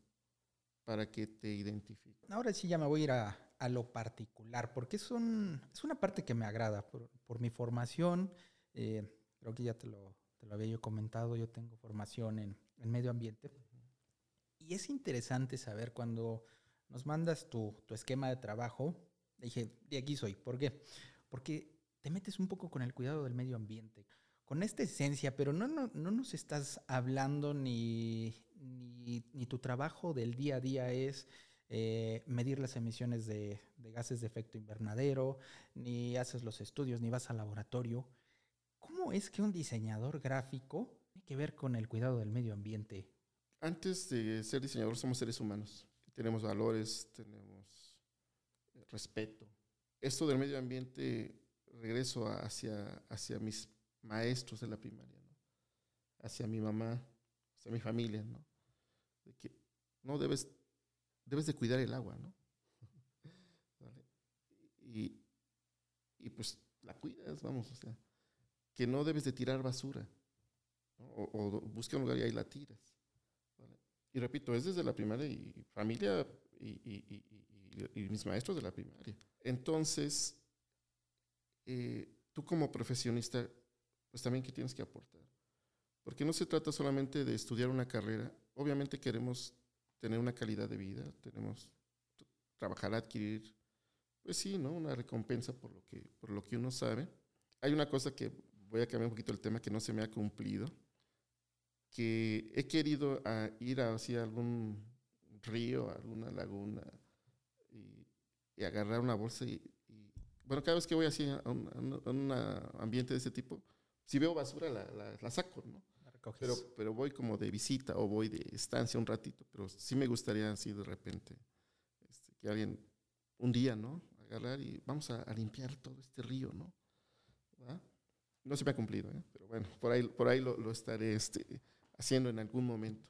para que te identifique. Ahora sí ya me voy a ir a, a lo particular, porque es, es, una parte que me agrada por, por mi formación. Eh, creo que ya te lo, te lo, había yo comentado, yo tengo formación en, en medio ambiente. Y es interesante saber cuando nos mandas tu, tu esquema de trabajo, dije, de aquí soy. ¿Por qué? Porque te metes un poco con el cuidado del medio ambiente, con esta esencia, pero no, no, no nos estás hablando ni, tu trabajo del día a día es eh, medir las emisiones de, de, gases de efecto invernadero, ni haces los estudios, ni vas al laboratorio. ¿Cómo es que un diseñador gráfico tiene que ver con el cuidado del medio ambiente? Antes de ser diseñador somos seres humanos. Tenemos valores, tenemos respeto. Esto del medio ambiente, regreso hacia, hacia mis maestros de la primaria, hacia mi mamá, hacia mi familia, ¿no? De que no debes, debes de cuidar el agua, ¿no? Y, y, pues la cuidas, vamos, o sea, que no debes de tirar basura, o, busca un lugar y ahí la tiras. Y repito, es desde la primaria y familia y, y, y mis maestros de la primaria. Entonces, eh, tú como profesionista, pues también qué tienes que aportar. Porque no se trata solamente de estudiar una carrera, obviamente queremos tener una calidad de vida, tenemos trabajar, adquirir, pues sí, ¿no? Una recompensa por lo que, por lo que uno sabe. Hay una cosa que voy a cambiar un poquito el tema que no se me ha cumplido, que he querido a ir hacia algún río, alguna laguna y, y agarrar una bolsa y, bueno, cada vez que voy así a un, a un ambiente de ese tipo, si veo basura la, la, la saco, ¿no? La pero, pero voy como de visita o voy de estancia un ratito, pero sí me gustaría así de repente este, que alguien un día, ¿no? Agarrar y vamos a, a limpiar todo este río, ¿no? No se me ha cumplido, ¿eh? pero bueno, por ahí, por ahí lo, lo estaré este, haciendo en algún momento.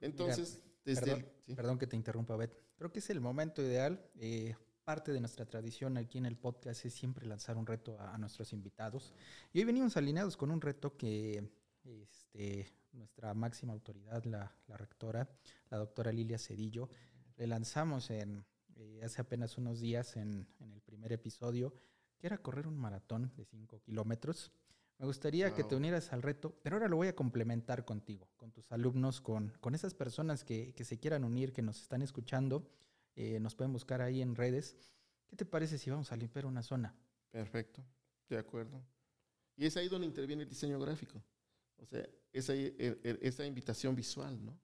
Entonces, Mira, desde perdón, el, ¿sí? perdón, que te interrumpa, Bet. Creo que es el momento ideal. Eh, parte de nuestra tradición aquí en el podcast es siempre lanzar un reto a, a nuestros invitados. Y hoy venimos alineados con un reto que este, nuestra máxima autoridad, la, la, rectora, la doctora Lilia Cedillo, le lanzamos en, eh, hace apenas unos días en, en, el primer episodio, que era correr un maratón de 5 kilómetros. Me gustaría wow. que te unieras al reto, pero ahora lo voy a complementar contigo, con tus alumnos, con, con esas personas que, que se quieran unir, que nos están escuchando. Eh, nos pueden buscar ahí en redes. ¿Qué te parece si vamos a limpiar una zona? Perfecto, de acuerdo. Y es ahí donde interviene el diseño gráfico. O sea, esa, esa invitación visual, ¿no?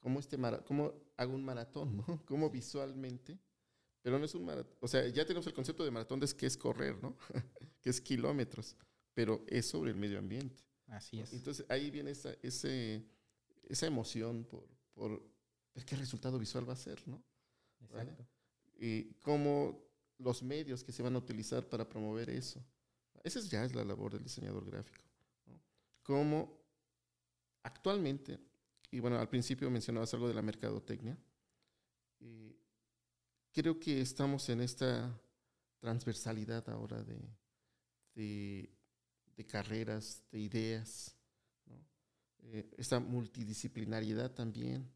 ¿Cómo, este ¿Cómo hago un maratón, ¿no? ¿Cómo visualmente? Pero no es un maratón. O sea, ya tenemos el concepto de maratón de que es correr, ¿no? que es kilómetros, pero es sobre el medio ambiente. Así es. Entonces ahí viene esa, ese, esa emoción por, por ver qué resultado visual va a ser, ¿no? Exacto. ¿Vale? Y cómo los medios que se van a utilizar para promover eso. Esa es ya es la labor del diseñador gráfico. ¿no? Cómo actualmente, y bueno, al principio mencionabas algo de la mercadotecnia, y creo que estamos en esta transversalidad ahora de, de, de carreras, de ideas, ¿no? eh, esta multidisciplinariedad también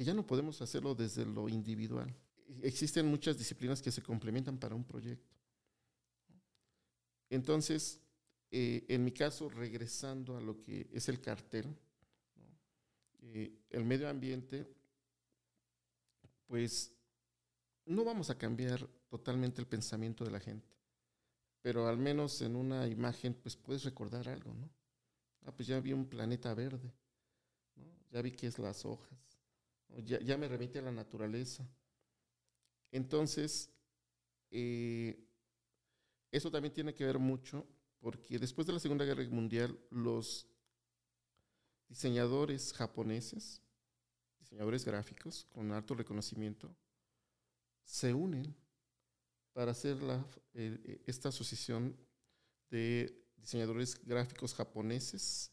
que ya no podemos hacerlo desde lo individual. Existen muchas disciplinas que se complementan para un proyecto. Entonces, eh, en mi caso, regresando a lo que es el cartel, eh, el medio ambiente, pues no vamos a cambiar totalmente el pensamiento de la gente, pero al menos en una imagen, pues puedes recordar algo, ¿no? Ah, pues ya vi un planeta verde, ya vi qué es las hojas, ya, me remite a la naturaleza. Entonces, eh, eso también tiene que ver mucho porque después de la Segunda Guerra Mundial, los diseñadores japoneses, diseñadores gráficos con alto reconocimiento, se unen para hacer la, eh, esta asociación de diseñadores gráficos japoneses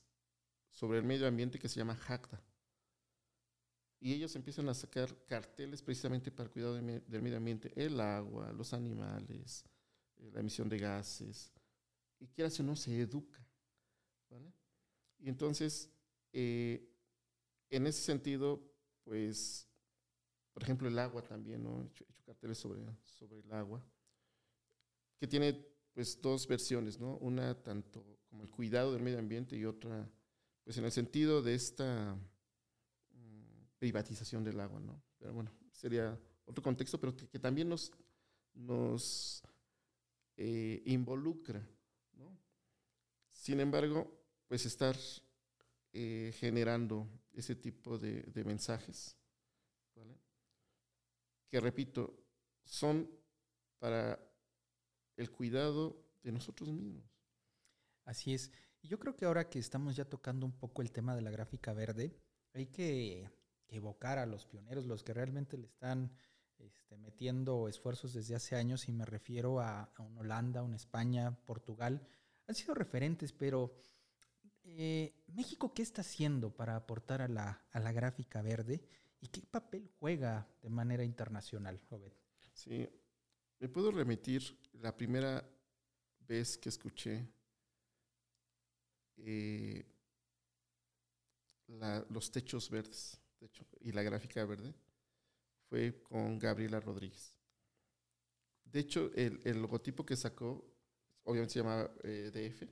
sobre el medio ambiente que se llama HACDA y ellos empiezan a sacar carteles precisamente para el cuidado del medio ambiente, el agua, los animales, eh, la emisión de gases, y quiera o no se educa. ¿vale? Y entonces, eh, en ese sentido, pues, por ejemplo, el agua también, ¿no? He hecho, he hecho carteles sobre, sobre el agua, que tiene pues dos versiones, ¿no? Una tanto como el cuidado del medio ambiente y otra, pues en el sentido de esta privatización del agua, ¿no? Pero bueno, sería otro contexto, pero que, también nos, nos eh, involucra, ¿no? Sin embargo, pues estar eh, generando ese tipo de, de mensajes, ¿vale? que repito, son para el cuidado de nosotros mismos. Así es. Yo creo que ahora que estamos ya tocando un poco el tema de la gráfica verde, hay que, evocar a los pioneros, los que realmente le están este, metiendo esfuerzos desde hace años, y me refiero a, una Holanda, una España, Portugal. Han sido referentes, pero eh, México, ¿qué está haciendo para aportar a la, a la gráfica verde? ¿Y qué papel juega de manera internacional, Obed? Sí, me puedo remitir la primera vez que escuché eh, los techos verdes y la gráfica verde fue con Gabriela Rodríguez. De hecho, el, logotipo que sacó, obviamente se llama eh, DF,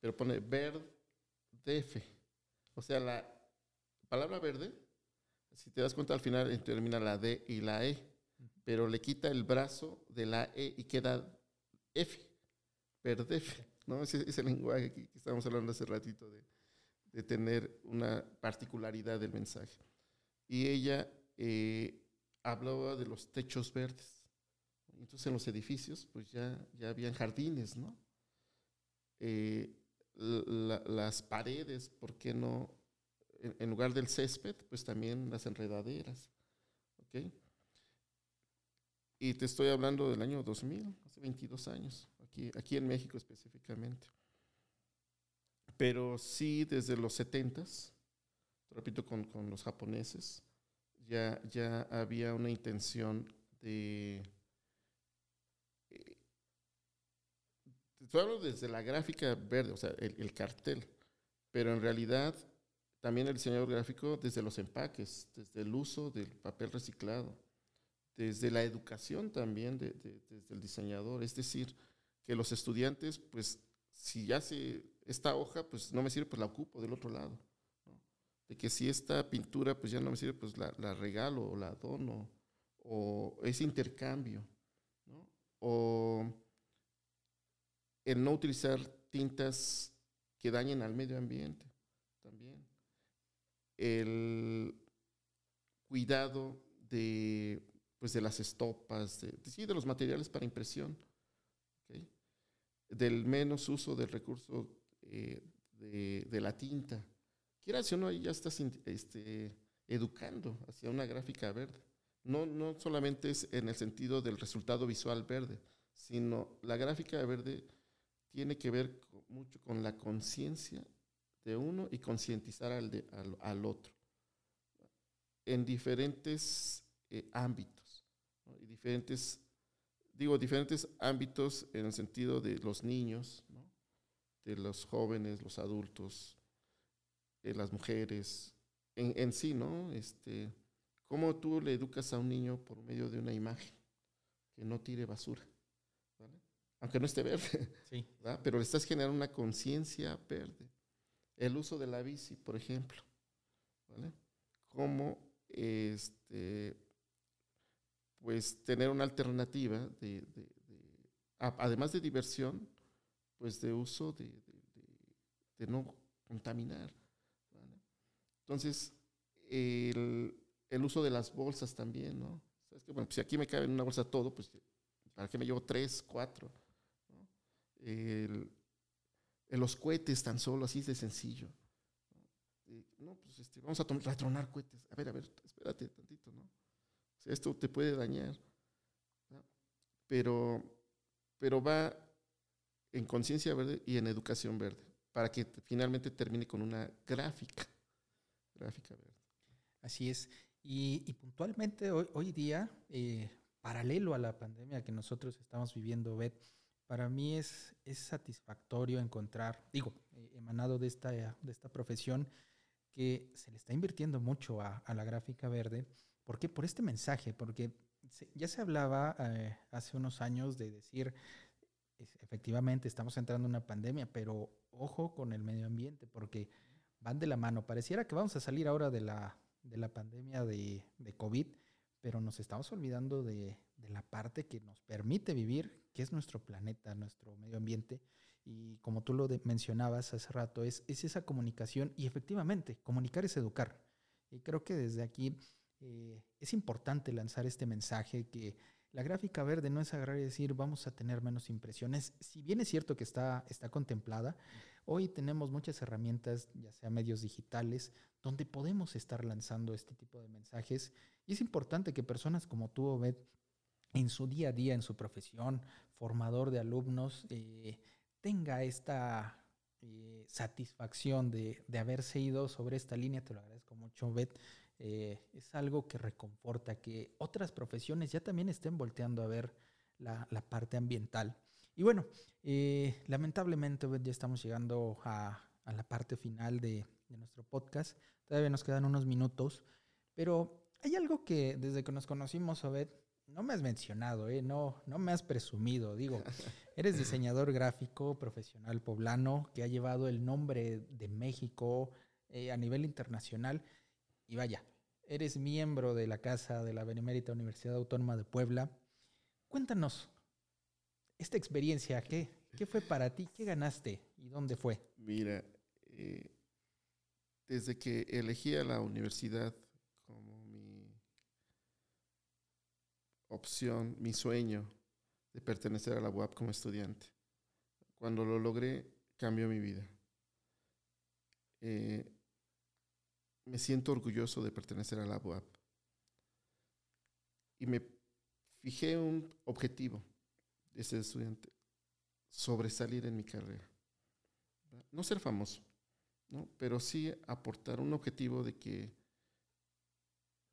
pero pone verde DF. O sea, la palabra verde, si te das cuenta al final termina la D y la E, pero le quita el brazo de la E y queda F, verde F. ¿no? Ese, ese lenguaje que, estábamos hablando hace ratito de, de, tener una particularidad del mensaje. Y ella eh, hablaba de los techos verdes. Entonces en los edificios pues ya, ya habían jardines, ¿no? Eh, las paredes, ¿por qué no? En, lugar del césped, pues también las enredaderas. ¿Ok? Y te estoy hablando del año 2000, hace 22 años aquí, en México específicamente. Pero sí desde los 70 repito, con, los japoneses, ya, ya había una intención de... Eh, hablo desde la gráfica verde, o sea, el, el, cartel, pero en realidad también el diseñador gráfico desde los empaques, desde el uso del papel reciclado, desde la educación también de, desde el diseñador, es decir, que los estudiantes, pues, si ya se esta hoja, pues no me sirve, pues la ocupo del otro lado. De que si esta pintura, pues ya no me sirve, pues la, la regalo o la dono, o ese intercambio. O el no utilizar tintas que dañen al medio ambiente también. El cuidado de, pues de las estopas, de, sí, de los materiales para impresión del menos uso del recurso eh, de, la tinta. Quiera si uno ahí ya estás este, educando hacia una gráfica verde. No, no solamente es en el sentido del resultado visual verde, sino la gráfica verde tiene que ver mucho con la conciencia de uno y concientizar al, al, otro en diferentes eh, ámbitos y diferentes digo, diferentes ámbitos en el sentido de los niños, de los jóvenes, los adultos, de las mujeres, en, sí, ¿no? Este, ¿Cómo tú le educas a un niño por medio de una imagen que no tire basura? Aunque no esté verde, pero le estás generando una conciencia verde. El uso de la bici, por ejemplo. ¿vale? Cómo este, pues tener una alternativa de, además de diversión, pues de uso de, no contaminar. Entonces, el, uso de las bolsas también, ¿no? ¿Sabes que, bueno, pues si aquí me cabe en una bolsa todo, pues ¿para qué me llevo tres, cuatro? los cohetes tan solo, así de sencillo. No, pues este, vamos a, a tronar cohetes. A ver, a ver, espérate tantito, ¿no? esto te puede dañar. Pero, pero va en conciencia verde y en educación verde, para que finalmente termine con una gráfica, gráfica verde. Así es. Y, puntualmente hoy, hoy día, eh, paralelo a la pandemia que nosotros estamos viviendo, Bet, para mí es, es satisfactorio encontrar, digo, eh, emanado de esta, de esta profesión, que se le está invirtiendo mucho a, la gráfica verde ¿Por qué? Por este mensaje, porque ya se hablaba eh, hace unos años de decir, efectivamente estamos entrando en una pandemia, pero ojo con el medio ambiente, porque van de la mano. Pareciera que vamos a salir ahora de la, de la pandemia de, de COVID, pero nos estamos olvidando de, de, la parte que nos permite vivir, que es nuestro planeta, nuestro medio ambiente. Y como tú lo mencionabas hace rato, es, es esa comunicación y efectivamente, comunicar es educar. Y creo que desde aquí eh, es importante lanzar este mensaje que la gráfica verde no es agarrar y decir vamos a tener menos impresiones. Si bien es cierto que está, está contemplada, hoy tenemos muchas herramientas, ya sea medios digitales, donde podemos estar lanzando este tipo de mensajes. Y es importante que personas como tú, Obed, en su día a día, en su profesión, formador de alumnos, eh, tenga esta eh, satisfacción de, de, haberse ido sobre esta línea. Te lo agradezco mucho, Obed. Eh, es algo que reconforta que otras profesiones ya también estén volteando a ver la, la parte ambiental. Y bueno, eh, lamentablemente ya estamos llegando a, a la parte final de, de, nuestro podcast. Todavía nos quedan unos minutos, pero hay algo que desde que nos conocimos, Obed, no me has mencionado, ¿eh? no, no me has presumido. Digo, eres diseñador gráfico profesional poblano que ha llevado el nombre de México eh, a nivel internacional. Y vaya, eres miembro de la Casa de la Benemérita Universidad Autónoma de Puebla. Cuéntanos esta experiencia, ¿qué, qué fue para ti? ¿Qué ganaste y dónde fue? Mira, eh, desde que elegí a la universidad como mi opción, mi sueño de pertenecer a la UAP como estudiante, cuando lo logré, cambió mi vida. Eh, me siento orgulloso de pertenecer a la UAP. Y me fijé un objetivo de ser estudiante, sobresalir en mi carrera. No ser famoso, ¿no? pero sí aportar un objetivo de que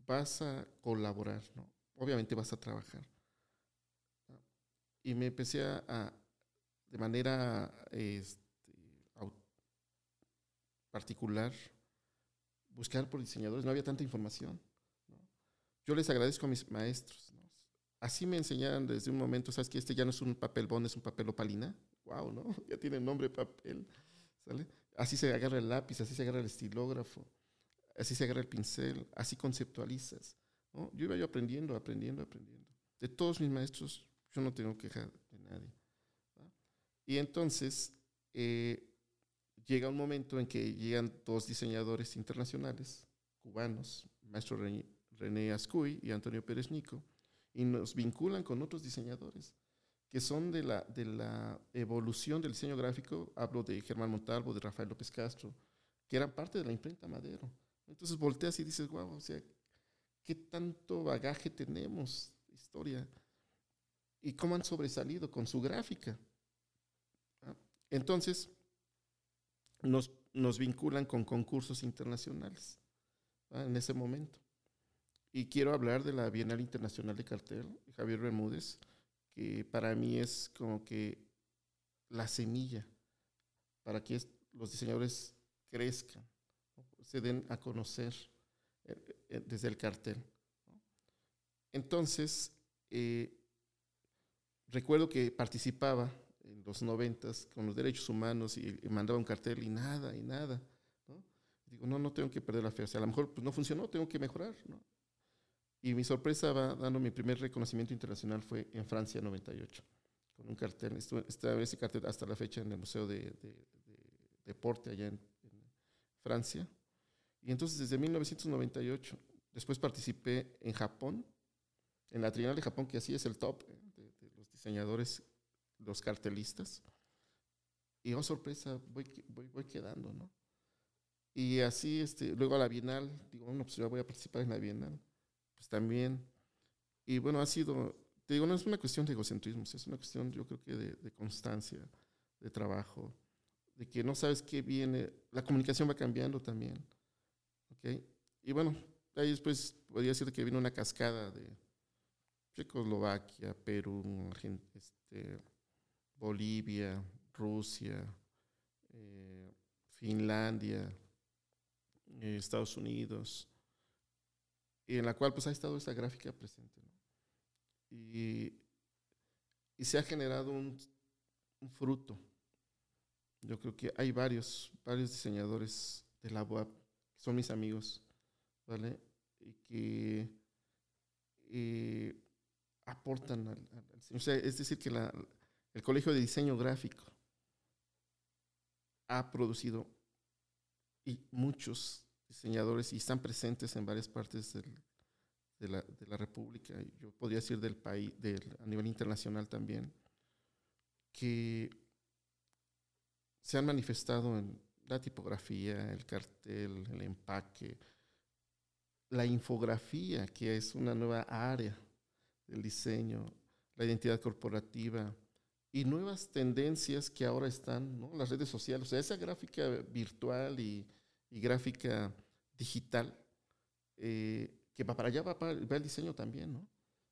vas a colaborar, ¿no? obviamente vas a trabajar. Y me empecé a, a de manera este, particular, buscar por diseñadores, no había tanta información. ¿no? Yo les agradezco a mis maestros. ¿no? Así me enseñaron desde un momento, ¿sabes que este ya no es un papel bond, es un papel opalina? ¡Wow! ¿no? Ya tiene nombre papel. ¿sale? Así se agarra el lápiz, así se agarra el estilógrafo, así se agarra el pincel, así conceptualizas. ¿no? Yo iba yo aprendiendo, aprendiendo, aprendiendo. De todos mis maestros, yo no tengo queja de nadie. Y entonces, eh, llega un momento en que llegan dos diseñadores internacionales, cubanos, maestro René Ascuy y Antonio Pérez Nico, y nos vinculan con otros diseñadores que son de la, de la evolución del diseño gráfico. Hablo de Germán Montalvo, de Rafael López Castro, que eran parte de la imprenta Madero. Entonces volteas y dices, wow, o sea, ¿qué tanto bagaje tenemos? Historia. Y cómo han sobresalido con su gráfica. Entonces, nos, nos vinculan con concursos internacionales en ese momento. Y quiero hablar de la Bienal Internacional de Cartel, Javier Bermúdez, que para mí es como que la semilla para que los diseñadores crezcan, ¿no? se den a conocer eh, eh, desde el cartel. Entonces, eh, recuerdo que participaba en los noventas con los derechos humanos y, y, mandaba un cartel y nada, y nada. ¿no? Digo, no, no tengo que perder la fe. O sea, a lo mejor pues, no funcionó, tengo que mejorar. ¿no? Y mi sorpresa va dando mi primer reconocimiento internacional fue en Francia 98, con un cartel. Estaba ese cartel hasta la fecha en el Museo de, de, de Deporte allá en, en, Francia. Y entonces desde 1998, después participé en Japón, en la Trienal de Japón, que así es el top ¿eh? de, de, los diseñadores, los cartelistas. Y oh, sorpresa, voy, voy, voy quedando, ¿no? Y así, este, luego a la Bienal, digo, bueno, pues yo voy a participar en la Bienal pues también. Y bueno, ha sido, te digo, no es una cuestión de egocentrismo, es una cuestión yo creo que de, de, constancia, de trabajo, de que no sabes qué viene, la comunicación va cambiando también. ¿ok? Y bueno, ahí después podría decir que viene una cascada de Checoslovaquia, Perú, este, Bolivia, Rusia, eh, Finlandia, eh, Estados Unidos, en la cual pues ha estado esa gráfica presente. Y, y, se ha generado un, un, fruto. Yo creo que hay varios, varios diseñadores de la UAP que son mis amigos, ¿vale? Y que eh, aportan al, O sea, es decir, que la, el Colegio de Diseño Gráfico ha producido y muchos diseñadores y están presentes en varias partes de, la, de, la, República, yo podría decir del país, del, a nivel internacional también, que se han manifestado en la tipografía, el cartel, el empaque, la infografía, que es una nueva área del diseño, la identidad corporativa y nuevas tendencias que ahora están, las redes sociales, o sea, esa gráfica virtual y, gráfica digital, eh, que va para allá va, para, el diseño también, ¿no?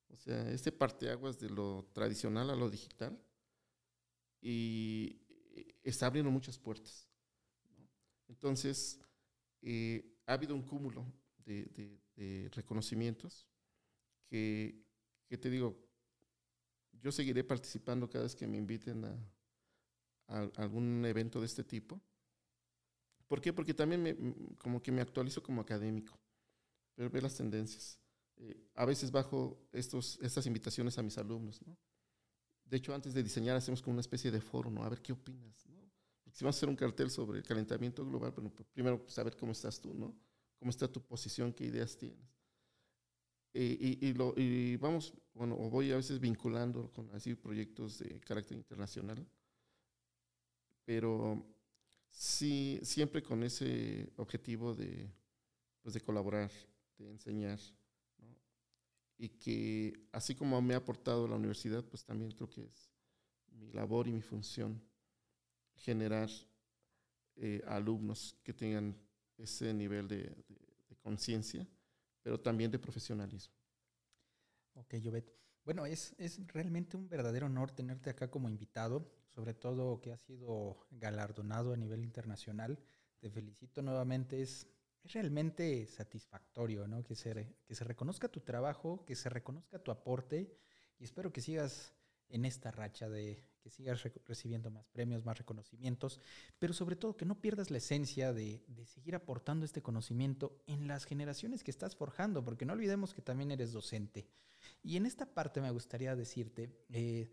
O sea, este parteaguas de lo tradicional a lo digital y está abriendo muchas puertas. Entonces, eh, ha habido un cúmulo de reconocimientos que, que, te digo, yo seguiré participando cada vez que me inviten a, algún evento de este tipo. ¿Por qué? Porque también me, como que me actualizo como académico, ver, ver las tendencias. Eh, a veces bajo estos, estas invitaciones a mis alumnos, ¿no? De hecho, antes de diseñar hacemos como una especie de foro, ¿no? A ver qué opinas, ¿no? Porque si vamos a hacer un cartel sobre el calentamiento global, bueno, pues primero saber cómo estás tú, ¿no? Cómo está tu posición, qué ideas tienes. Eh, y, y, lo, y, vamos, bueno, o voy a veces vinculando con así proyectos de carácter internacional, pero sí, siempre con ese objetivo de, pues de colaborar, de enseñar, ¿no? y que así como me ha aportado la universidad, pues también creo que es mi labor y mi función generar eh, alumnos que tengan ese nivel de, de, de conciencia, pero también de profesionalismo. Ok, Jovet. Bueno, es, es realmente un verdadero honor tenerte acá como invitado, sobre todo que has sido galardonado a nivel internacional. Te felicito nuevamente, es, es realmente satisfactorio ¿no? que, se, que se reconozca tu trabajo, que se reconozca tu aporte y espero que sigas en esta racha de que sigas re recibiendo más premios, más reconocimientos, pero sobre todo que no pierdas la esencia de, de, seguir aportando este conocimiento en las generaciones que estás forjando, porque no olvidemos que también eres docente. Y en esta parte me gustaría decirte, eh,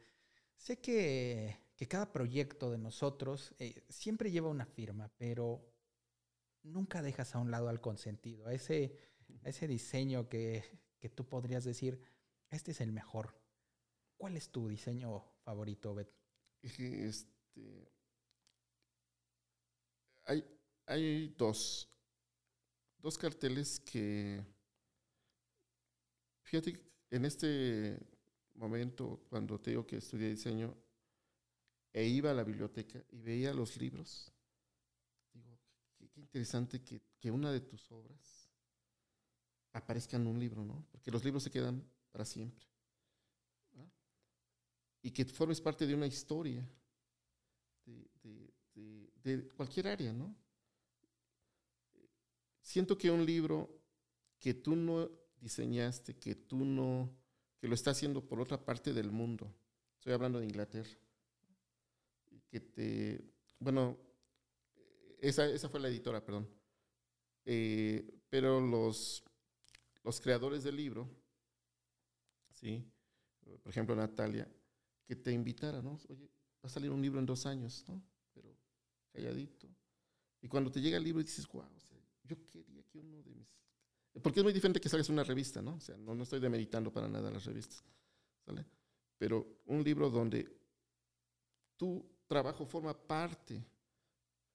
sé que, que, cada proyecto de nosotros eh, siempre lleva una firma, pero nunca dejas a un lado al consentido, a ese, a ese diseño que, que tú podrías decir, este es el mejor. ¿Cuál es tu diseño favorito, Bet? Este, hay, hay dos, dos carteles que, fíjate, en este momento, cuando te digo que estudié diseño, e iba a la biblioteca y veía los libros, digo, qué, interesante que, que, una de tus obras aparezca en un libro, ¿no? Porque los libros se quedan para siempre. Y que formes parte de una historia de, de cualquier área, ¿no? Siento que un libro que tú no diseñaste, que tú no, que lo está haciendo por otra parte del mundo. Estoy hablando de Inglaterra. Que te, bueno, esa, esa fue la editora, perdón. Eh, pero los, los creadores del libro, ¿sí? por ejemplo Natalia, que te invitara, ¿no? Oye, va a salir un libro en dos años, ¿no? Pero calladito. Y cuando te llega el libro y dices, wow, o sea, yo quería que uno de mis porque es muy diferente que salgas una revista, ¿no? O sea, no, no estoy demeritando para nada las revistas, ¿sale? Pero un libro donde tu trabajo forma parte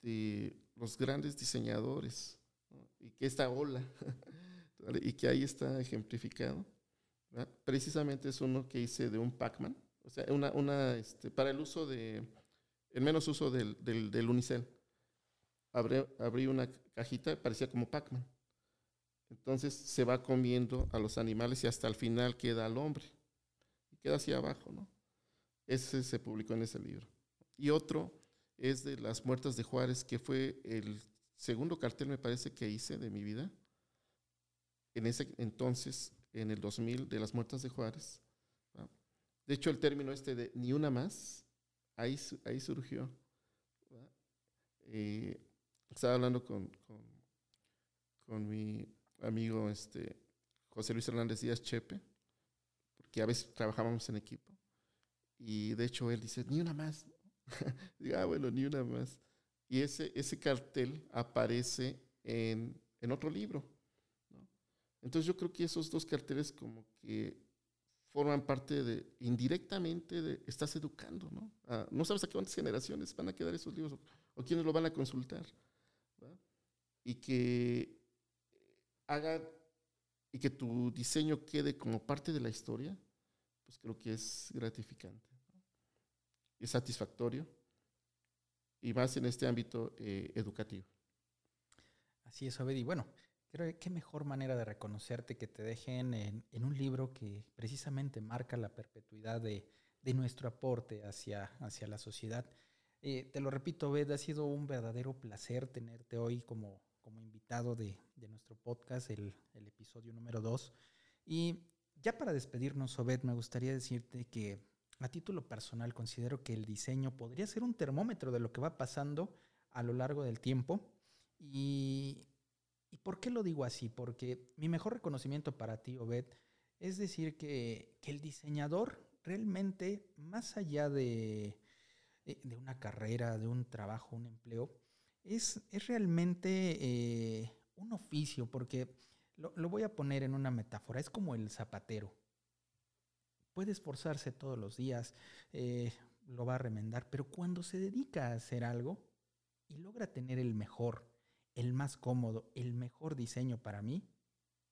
de los grandes diseñadores, ¿no? y que esta ola, ¿vale? y que ahí está ejemplificado, ¿verdad? precisamente es uno que hice de un Pac-Man, o sea, una, este, para el uso de, el menos uso del, del, Unicel. Abrí una cajita, parecía como Pac-Man. Entonces se va comiendo a los animales y hasta el final queda al hombre. Y queda hacia abajo, ¿no? Ese se publicó en ese libro. Y otro es de Las Muertas de Juárez, que fue el segundo cartel, me parece, que hice de mi vida. En ese entonces, en el 2000, de Las Muertas de Juárez. De hecho, el término este de ni una más, ahí, ahí surgió. Eh, estaba hablando con, con, mi amigo este, José Luis Hernández Díaz Chepe, porque a veces trabajábamos en equipo. Y de hecho él dice, ni una más. ah, bueno, ni una más. Y ese, ese cartel aparece en, en otro libro. Entonces yo creo que esos dos carteles como que forman parte de, indirectamente, estás educando, ¿no? no sabes a qué generaciones van a quedar esos libros o, quiénes lo van a consultar. Y que haga, y que tu diseño quede como parte de la historia, pues creo que es gratificante. Es satisfactorio y más en este ámbito eh, educativo. Así es, Obed. Bueno, creo que qué mejor manera de reconocerte que te dejen en, un libro que precisamente marca la perpetuidad de, nuestro aporte hacia, hacia la sociedad. Eh, te lo repito, Obed, ha sido un verdadero placer tenerte hoy como, como invitado de, nuestro podcast, el, el episodio número 2. Y ya para despedirnos, Obed, me gustaría decirte que a título personal considero que el diseño podría ser un termómetro de lo que va pasando a lo largo del tiempo. Y, por qué lo digo así? Porque mi mejor reconocimiento para ti, Obed, es decir que, el diseñador realmente, más allá de, eh, de, una carrera, de un trabajo, un empleo, es, es realmente eh, un oficio, porque lo, lo voy a poner en una metáfora, es como el zapatero puede esforzarse todos los días, eh, lo va a remendar, pero cuando se dedica a hacer algo y logra tener el mejor, el más cómodo, el mejor diseño para mí,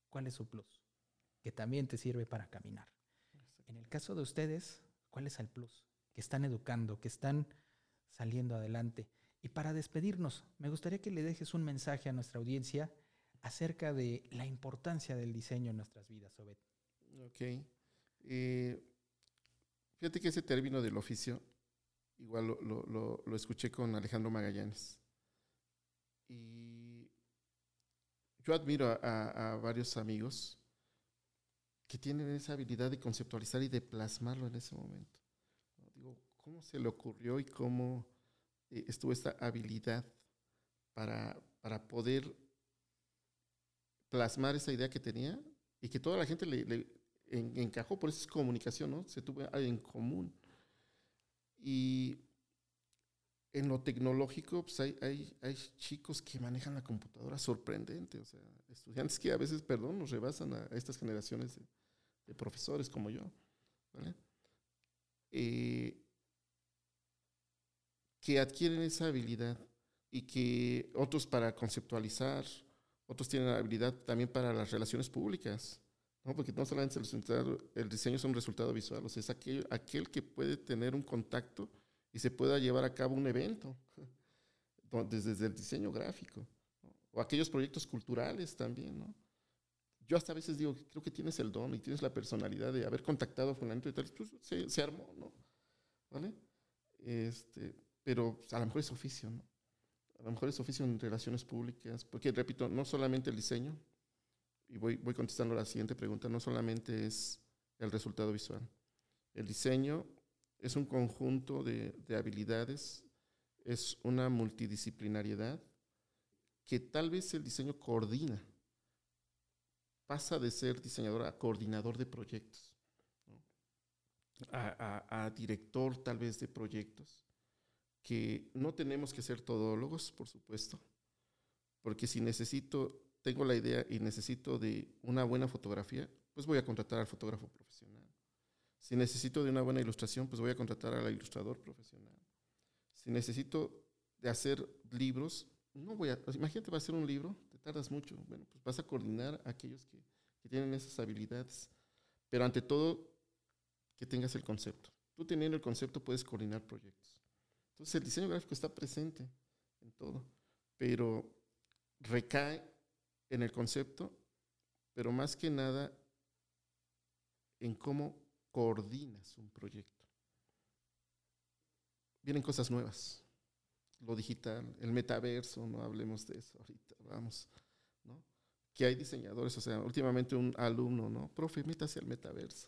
¿cuál es su plus? Que también te sirve para caminar. En el caso de ustedes, ¿cuál es el plus? Que están educando, que están saliendo adelante. Y para despedirnos, me gustaría que le dejes un mensaje a nuestra audiencia acerca de la importancia del diseño en nuestras vidas, Obed. Ok. Eh, fíjate que ese término del oficio, igual lo, escuché con Alejandro Magallanes. Y yo admiro a, varios amigos que tienen esa habilidad de conceptualizar y de plasmarlo en ese momento. Digo, ¿cómo se le ocurrió y cómo eh, estuvo esta habilidad para, para poder plasmar esa idea que tenía y que toda la gente le, encajó, por eso es comunicación, ¿no? Se tuvo algo en común. Y en lo tecnológico, pues hay, hay, hay, chicos que manejan la computadora sorprendente, o sea, estudiantes que a veces, perdón, nos rebasan a, estas generaciones de, profesores como yo, ¿vale? Eh, que adquieren esa habilidad y que otros para conceptualizar, otros tienen la habilidad también para las relaciones públicas. No, porque no solamente el, el diseño es un resultado visual, o sea, es aquel, aquel que puede tener un contacto y se pueda llevar a cabo un evento, desde, el diseño gráfico, o aquellos proyectos culturales también, ¿no? Yo hasta a veces digo, creo que tienes el don y tienes la personalidad de haber contactado a fulano y tal, pues se, se, armó, ¿no? ¿Vale? Este, pero a lo mejor es oficio, ¿no? A lo mejor es oficio en relaciones públicas, porque repito, no solamente el diseño, y voy, voy contestando la siguiente pregunta, no solamente es el resultado visual. El diseño es un conjunto de, de habilidades, es una multidisciplinariedad que tal vez el diseño coordina. Pasa de ser diseñador a coordinador de proyectos, a, director tal vez de proyectos, que no tenemos que ser todólogos, por supuesto, porque si necesito tengo la idea y necesito de una buena fotografía, pues voy a contratar al fotógrafo profesional. Si necesito de una buena ilustración, pues voy a contratar al ilustrador profesional. Si necesito de hacer libros, no voy a, imagínate, va a hacer un libro, te tardas mucho. Bueno, pues vas a coordinar a aquellos que, que tienen esas habilidades. Pero ante todo, que tengas el concepto. Tú teniendo el concepto puedes coordinar proyectos. Entonces el diseño gráfico está presente en todo, pero recae en el concepto, pero más que nada en cómo coordinas un proyecto. Vienen cosas nuevas, lo digital, el metaverso, no hablemos de eso ahorita, vamos, ¿no? Que hay diseñadores, o sea, últimamente un alumno, ¿no? Profe, métase al metaverso.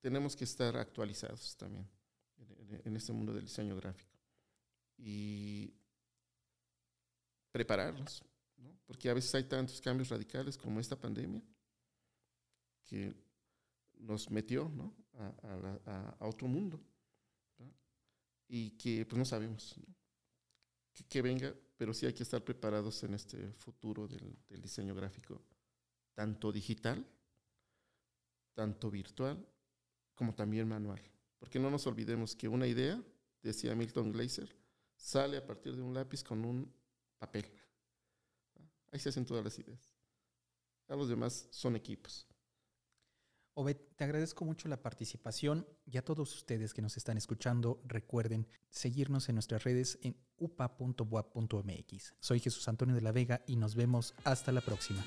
Tenemos que estar actualizados también en, en este mundo del diseño gráfico y prepararnos ¿no? porque a veces hay tantos cambios radicales como esta pandemia que nos metió ¿no? a, otro mundo y que pues no sabemos Que, venga, pero sí hay que estar preparados en este futuro del, del diseño gráfico, tanto digital, tanto virtual, como también manual. Porque no nos olvidemos que una idea, decía Milton Glaser, sale a partir de un lápiz con un papel. Ahí se hacen todas las ideas. A los demás son equipos. Obed, te agradezco mucho la participación y a todos ustedes que nos están escuchando, recuerden seguirnos en nuestras redes en upa.boa.mx. Soy Jesús Antonio de la Vega y nos vemos hasta la próxima.